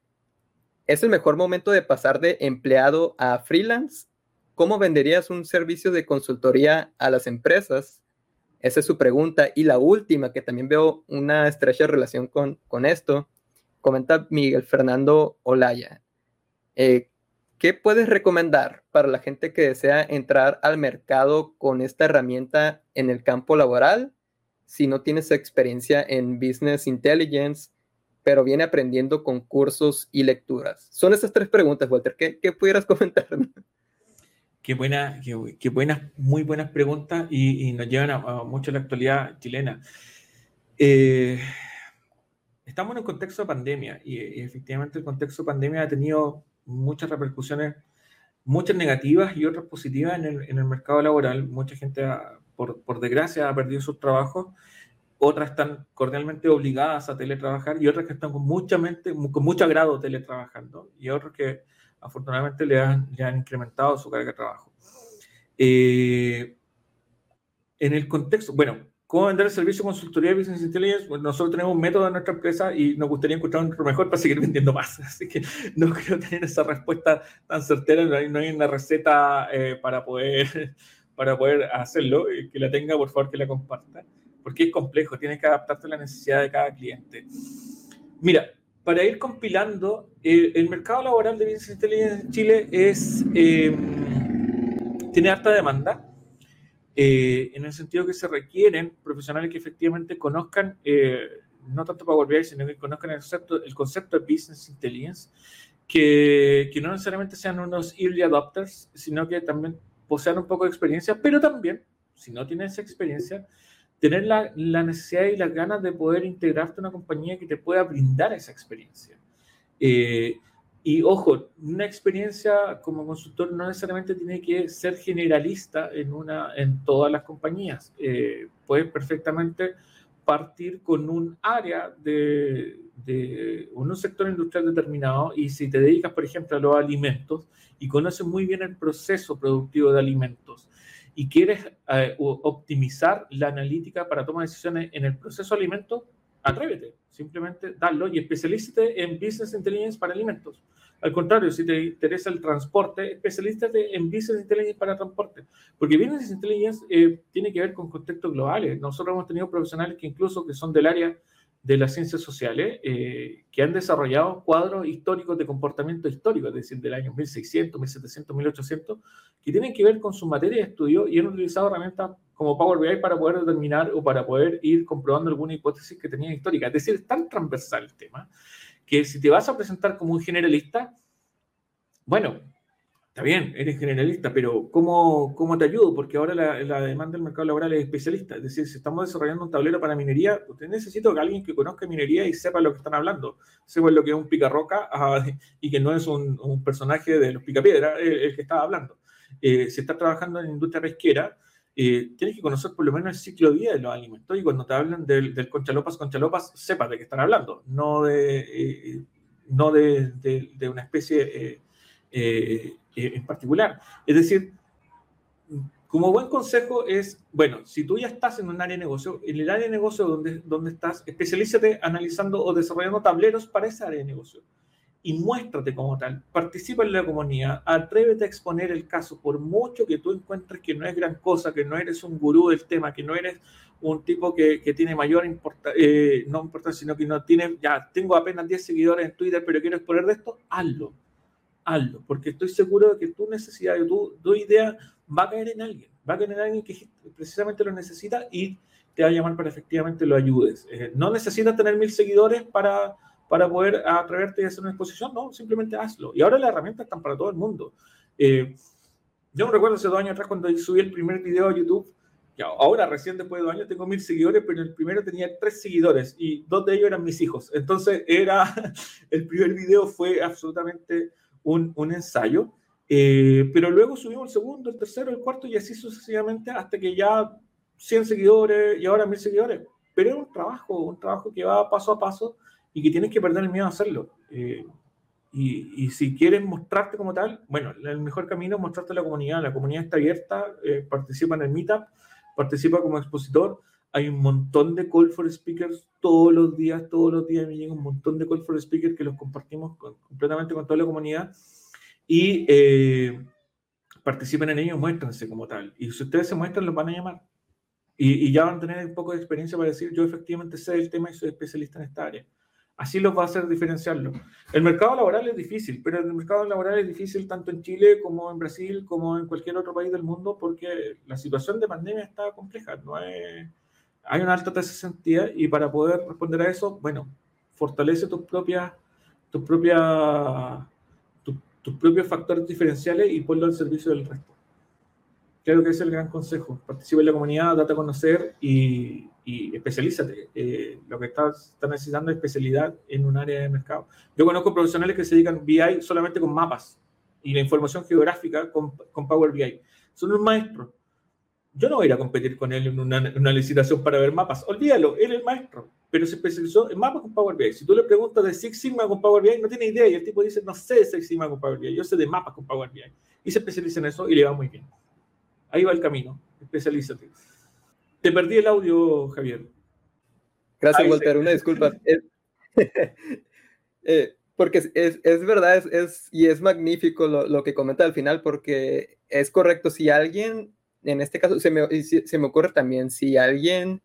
¿es el mejor momento de pasar de empleado a freelance ¿Cómo venderías un servicio de consultoría a las empresas? Esa es su pregunta. Y la última, que también veo una estrecha relación con, con esto, comenta Miguel Fernando Olaya. Eh, ¿Qué puedes recomendar para la gente que desea entrar al mercado con esta herramienta en el campo laboral? Si no tienes experiencia en Business Intelligence, pero viene aprendiendo con cursos y lecturas. Son esas tres preguntas, Walter. ¿Qué, qué pudieras comentar? Qué, buena, qué, buenas, muy buenas preguntas y, nos llevan a, mucho a la actualidad chilena. Eh, estamos en un contexto de pandemia y, efectivamente el contexto de pandemia ha tenido muchas repercusiones, muchas negativas y otras positivas en el, en el mercado laboral. Mucha gente, por, por, desgracia, ha perdido sus trabajos, otras están cordialmente obligadas a teletrabajar y otras que están con, mucha mente, con mucho agrado teletrabajando y otros que afortunadamente le han, han incrementado su carga de trabajo. Eh, en el contexto, bueno, ¿cómo vender el servicio de consultoría de Business Intelligence? nosotros tenemos un método en nuestra empresa y nos gustaría encontrar un mejor para seguir vendiendo más. Así que no creo tener esa respuesta tan certera, no hay, una receta eh, para, poder, para poder hacerlo. Que la tenga, por favor, que la comparta. Porque es complejo, tienes que adaptarte a la necesidad de cada cliente. Mira, para ir compilando, eh, el mercado laboral de Business Intelligence en Chile es, eh, tiene alta demanda, eh, en el sentido que se requieren profesionales que efectivamente conozcan, no tanto Power BI, sino que conozcan el concepto, el concepto de Business Intelligence, que, que no necesariamente sean unos early adopters, sino que también posean un poco de experiencia, pero también, si no tienen esa experiencia, tener la, la, necesidad y las ganas de poder integrarte a una compañía que te pueda brindar esa experiencia. Eh, y ojo, una experiencia como consultor no necesariamente tiene que ser generalista en, una, en todas las compañías. Eh, puedes perfectamente partir con un área de, de un sector industrial determinado y si te dedicas, por ejemplo, a los alimentos y conoces muy bien el proceso productivo de alimentos y quieres eh, optimizar la analítica para tomar decisiones en el proceso de alimentos, atrévete, simplemente dalo y especialízate en Business Intelligence para alimentos. Al contrario, si te interesa el transporte, especialízate en Business Intelligence para transporte, porque Business Intelligence eh, tiene que ver con contextos globales. Nosotros hemos tenido profesionales que incluso que son del área de las ciencias sociales eh, que han desarrollado cuadros históricos de comportamiento histórico, es decir, del año 1600, 1700, 1800, que tienen que ver con su materia de estudio y han utilizado herramientas como Power BI para poder determinar o para poder ir comprobando alguna hipótesis que tenían histórica. Es decir, es tan transversal el tema que si te vas a presentar como un generalista, bueno, Está bien, eres generalista, pero ¿cómo, cómo te ayudo? Porque ahora la, la, demanda del mercado laboral es especialista. Es decir, si estamos desarrollando un tablero para minería, usted necesita que alguien que conozca minería y sepa lo que están hablando. Sepa lo que es un picarroca ah, y que no es un, un, personaje de los picapiedras el, el que estaba hablando. Eh, si estás trabajando en industria pesquera, eh, tienes que conocer por lo menos el ciclo de vida de los alimentos. Y cuando te hablan del, del conchalopas, conchalopas, sepas de qué están hablando, no de, eh, no de, de, de, una especie eh, eh en particular. Es decir, como buen consejo es, bueno, si tú ya estás en un área de negocio, en el área de negocio donde, donde estás, especialízate analizando o desarrollando tableros para esa área de negocio y muéstrate como tal, participa en la comunidad, atrévete a exponer el caso, por mucho que tú encuentres que no es gran cosa, que no eres un gurú del tema, que no eres un tipo que, que tiene mayor importancia, eh, no importancia, sino que no tiene, ya tengo apenas 10 seguidores en Twitter, pero quiero exponer de esto, hazlo. Hazlo, porque estoy seguro de que tu necesidad, tu, tu idea va a caer en alguien, va a caer en alguien que precisamente lo necesita y te va a llamar para efectivamente lo ayudes. Eh, no necesitas tener mil seguidores para, para poder atreverte a hacer una exposición, no, simplemente hazlo. Y ahora las herramientas están para todo el mundo. Eh, yo me recuerdo hace dos años atrás cuando subí el primer video a YouTube, ahora recién después de dos años tengo mil seguidores, pero el primero tenía tres seguidores y dos de ellos eran mis hijos. Entonces era, el primer video fue absolutamente un, un ensayo, eh, pero luego subimos el segundo, el tercero, el cuarto y así sucesivamente hasta que ya 100 seguidores y ahora 1000 seguidores. Pero es un trabajo, un trabajo que va paso a paso y que tienes que perder el miedo a hacerlo. Eh, y, y, si quieres mostrarte como tal, bueno, el mejor camino es mostrarte a la comunidad. La comunidad está abierta, eh, participa en el Meetup, participa como expositor. Hay un montón de call for speakers todos los días, todos los días me llega un montón de call for speakers que los compartimos con, completamente con toda la comunidad y eh, participen en ellos, muéstrense como tal. Y si ustedes se muestran, los van a llamar. Y, y, ya van a tener un poco de experiencia para decir, yo efectivamente sé el tema y soy especialista en esta área. Así los va a hacer diferenciarlo. El mercado laboral es difícil, pero el mercado laboral es difícil tanto en Chile como en Brasil, como en cualquier otro país del mundo, porque la situación de pandemia está compleja. No es hay una alta tasa de cesantía y para poder responder a eso, bueno, fortalece tus propias, tus propias, tus, tus propios factores diferenciales y ponlo al servicio del resto. Creo que es el gran consejo. Participa en la comunidad, date a conocer y, y especialízate. Eh, lo que estás, estás necesitando es especialidad en un área de mercado. Yo conozco profesionales que se dedican BI solamente con mapas y la información geográfica con, con Power BI. Son un maestro yo no voy a ir a competir con él en una, una, licitación para ver mapas. Olvídalo, él es el maestro, pero se especializó en mapas con Power BI. Si tú le preguntas de Six Sigma con Power BI, no tiene idea y el tipo dice, no sé de Six Sigma con Power BI, yo sé de mapas con Power BI. Y se especializa en eso y le va muy bien. Ahí va el camino, especialízate. Te perdí el audio, Javier. Gracias, Walter, una disculpa. eh, porque es, es, verdad, es, es, y es magnífico lo, lo que comenta al final, porque es correcto, si alguien en este caso, se me, se me ocurre también, si alguien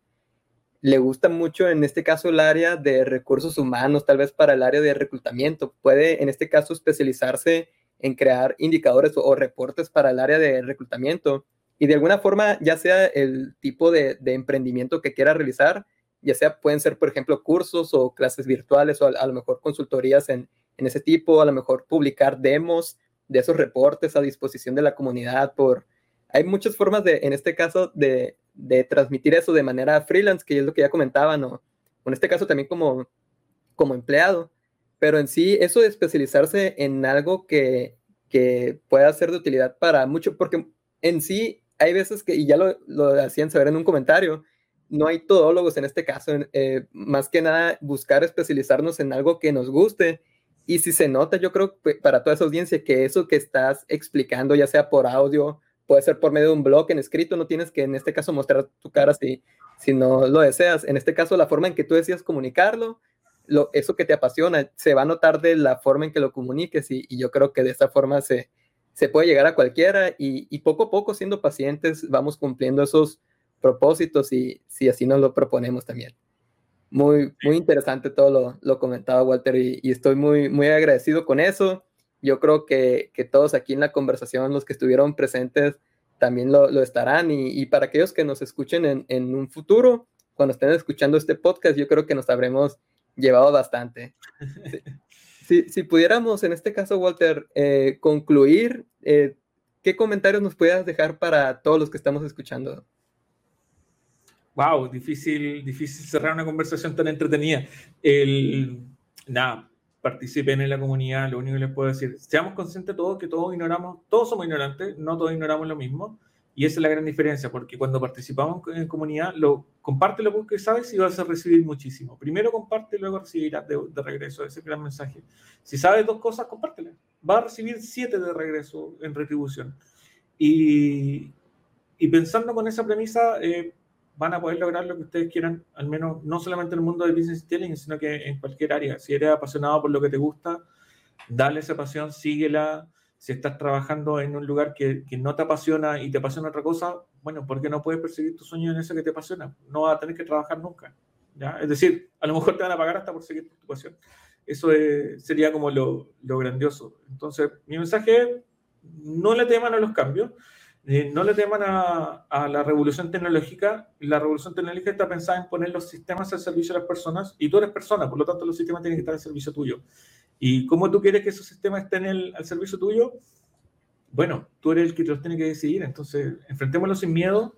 le gusta mucho, en este caso, el área de recursos humanos, tal vez para el área de reclutamiento, puede, en este caso, especializarse en crear indicadores o, o reportes para el área de reclutamiento. Y de alguna forma, ya sea el tipo de, de, emprendimiento que quiera realizar, ya sea pueden ser, por ejemplo, cursos o clases virtuales o a, a lo mejor consultorías en, en, ese tipo, a lo mejor publicar demos de esos reportes a disposición de la comunidad por, hay muchas formas de, en este caso, de, de, transmitir eso de manera freelance, que es lo que ya comentaban, o en este caso también como, como empleado. Pero en sí, eso de especializarse en algo que, que pueda ser de utilidad para mucho, porque en sí hay veces que, y ya lo, lo hacían saber en un comentario, no hay todólogos en este caso, eh, más que nada buscar especializarnos en algo que nos guste. Y si se nota, yo creo para toda esa audiencia que eso que estás explicando, ya sea por audio puede ser por medio de un blog en escrito, no tienes que en este caso mostrar tu cara si, si no lo deseas. En este caso, la forma en que tú decías comunicarlo, lo, eso que te apasiona se va a notar de la forma en que lo comuniques y, yo creo que de esta forma se, se puede llegar a cualquiera y, poco a poco siendo pacientes vamos cumpliendo esos propósitos y si así nos lo proponemos también. Muy, muy interesante todo lo, lo comentaba Walter y, estoy muy, muy agradecido con eso. Yo creo que, todos aquí en la conversación, los que estuvieron presentes, también lo, estarán y, para aquellos que nos escuchen en, en un futuro, cuando estén escuchando este podcast, yo creo que nos habremos llevado bastante. Si, si, pudiéramos, en este caso, Walter, eh, concluir, eh, ¿qué comentarios nos puedas dejar para todos los que estamos escuchando? Wow, difícil, difícil cerrar una conversación tan entretenida. El, nada, participen en la comunidad, lo único que les puedo decir, seamos conscientes todos que todos ignoramos, todos somos ignorantes, no todos ignoramos lo mismo, y esa es la gran diferencia, porque cuando participamos en comunidad, lo, comparte lo que sabes y vas a recibir muchísimo. Primero comparte luego recibirás de, regreso ese gran mensaje. Si sabes dos cosas, compártela. Va a recibir siete de regreso en retribución. Y, y pensando con esa premisa, eh, van a poder lograr lo que ustedes quieran, al menos no solamente en el mundo de business intelligence, sino que en cualquier área. Si eres apasionado por lo que te gusta, dale esa pasión, síguela si estás trabajando en un lugar que, que, no te apasiona y te apasiona otra cosa, bueno, ¿por qué no puedes perseguir tu sueño en eso que te apasiona? No vas a tener que trabajar nunca. ¿ya? Es decir, a lo mejor te van a pagar hasta por seguir tu pasión. Eso sería como lo, lo, grandioso. Entonces, mi mensaje es, no le teman a los cambios, eh, no le teman a, la revolución tecnológica. La revolución tecnológica está pensada en poner los sistemas al servicio de las personas y tú eres persona, por lo tanto los sistemas tienen que estar al servicio tuyo. ¿Y cómo tú quieres que esos sistemas estén al servicio tuyo? Bueno, tú eres el que los tiene que decidir. Entonces, enfrentémoslo sin miedo,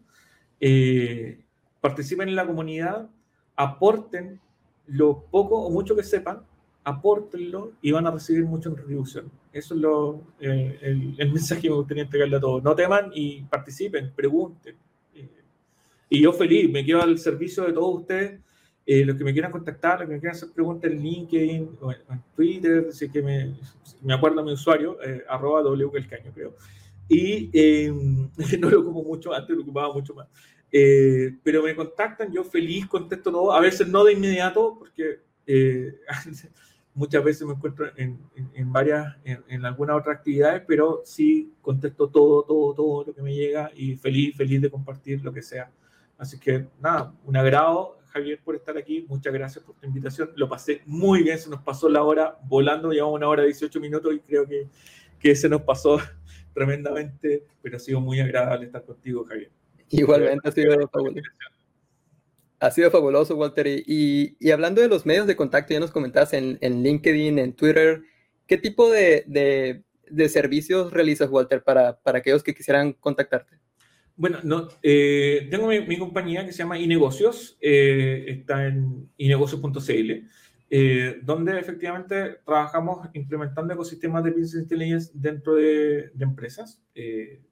eh, participen en la comunidad, aporten lo poco o mucho que sepan, apórtenlo y van a recibir mucho en retribución. Eso es lo, eh, el, mensaje que me gustaría entregarle a todos. No teman y participen, pregunten. Eh, y yo feliz, me quedo al servicio de todos ustedes eh, los que me quieran contactar, los que me quieran hacer preguntas en LinkedIn o en, Twitter, así que me, me acuerdo mi usuario, eh, arroba wkelcaño, creo. Y em, no lo ocupo mucho, antes lo ocupaba mucho más. Eh, pero me contactan, yo feliz contesto todo, a veces no de inmediato, porque eh, muchas veces me encuentro en, en, en varias, en, en, algunas otras actividades, pero sí contesto todo, todo, todo lo que me llega y feliz, feliz de compartir lo que sea. Así que nada, un agrado Javier, por estar aquí. Muchas gracias por tu invitación. Lo pasé muy bien, se nos pasó la hora volando, llevamos una hora 18 minutos y creo que, que se nos pasó tremendamente, pero ha sido muy agradable estar contigo, Javier. Igualmente, ha sido. Ha sido fabuloso, Walter. Y, y, hablando de los medios de contacto, ya nos comentabas en, en LinkedIn, en Twitter, ¿qué tipo de, de, de servicios realizas, Walter, para, para aquellos que quisieran contactarte? Bueno, no, eh, tengo mi, compañía que se llama iNegocios, eh, está en inegocios.cl, eh, donde efectivamente trabajamos implementando ecosistemas de Business Intelligence dentro de, empresas.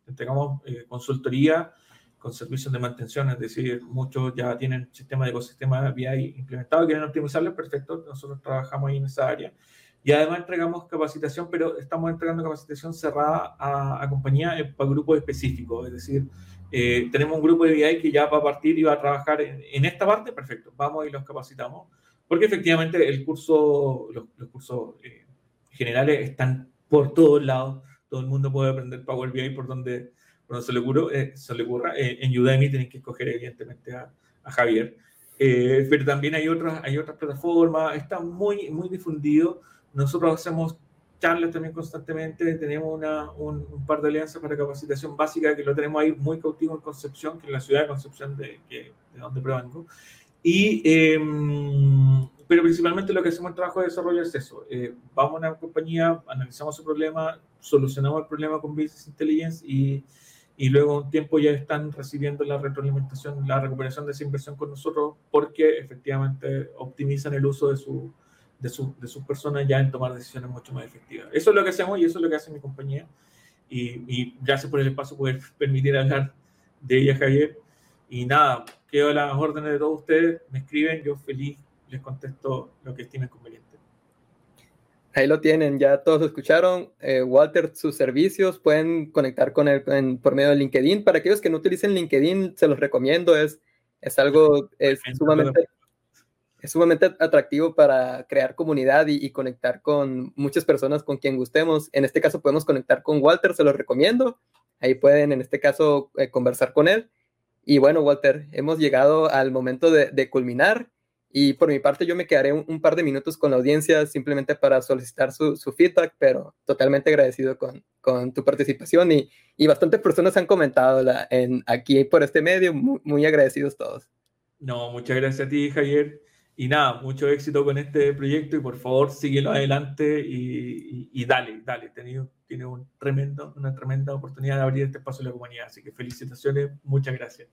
entregamos consultoría con servicios de mantención, es decir, muchos ya tienen sistemas de ecosistema BI implementado, quieren optimizarlo, perfecto, nosotros trabajamos ahí en esa área. Y además entregamos capacitación, pero estamos entregando capacitación cerrada a, a compañías para grupos específicos, es decir, eh, tenemos un grupo de BI que ya va a partir y va a trabajar en, esta parte, perfecto, vamos y los capacitamos, porque efectivamente el curso, los, cursos eh, generales están por todos lados, todo el mundo puede aprender Power BI por donde, por se, le ocurra, eh, se le ocurra. en Udemy tienen que escoger evidentemente a, a Javier, pero también hay otras, hay otras plataformas, está muy, muy difundido, nosotros hacemos charlas también constantemente, tenemos una, un, par de alianzas para capacitación básica que lo tenemos ahí muy cautivo en Concepción, que es la ciudad de Concepción de, que, de donde provengo. Y, eh, pero principalmente lo que hacemos en trabajo de desarrollo es eso. Eh, vamos a una compañía, analizamos su problema, solucionamos el problema con Business Intelligence y, y luego un tiempo ya están recibiendo la retroalimentación, la recuperación de esa inversión con nosotros porque efectivamente optimizan el uso de su, de, su, de sus personas ya en tomar decisiones mucho más efectivas. Eso es lo que hacemos y eso es lo que hace mi compañía. Y, y gracias por el espacio, poder permitir hablar de ella, Javier. Y nada, quedo a las órdenes de todos ustedes. Me escriben, yo feliz les contesto lo que estimen conveniente. Ahí lo tienen, ya todos escucharon. Eh, Walter, sus servicios pueden conectar con él por medio de LinkedIn. Para aquellos que no utilicen LinkedIn, se los recomiendo. Es, es algo es sumamente es sumamente atractivo para crear comunidad y, conectar con muchas personas con quien gustemos. En este caso podemos conectar con Walter, se lo recomiendo. Ahí pueden, en este caso, eh, conversar con él. Y bueno, Walter, hemos llegado al momento de, culminar. Y por mi parte, yo me quedaré un, par de minutos con la audiencia simplemente para solicitar su, feedback, pero totalmente agradecido con, con tu participación. Y, y, bastantes personas han comentado la, en, aquí por este medio, muy, muy agradecidos todos. No, muchas gracias a ti, Javier. Y nada, mucho éxito con este proyecto y por favor síguelo adelante y, y, dale, dale. Tenido, tiene un tremendo, una tremenda oportunidad de abrir este espacio a la comunidad. Así que felicitaciones, muchas gracias.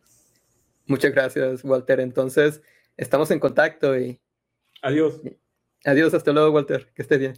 Muchas gracias, Walter. Entonces, estamos en contacto y... Adiós. Adiós, hasta luego, Walter. Que esté bien.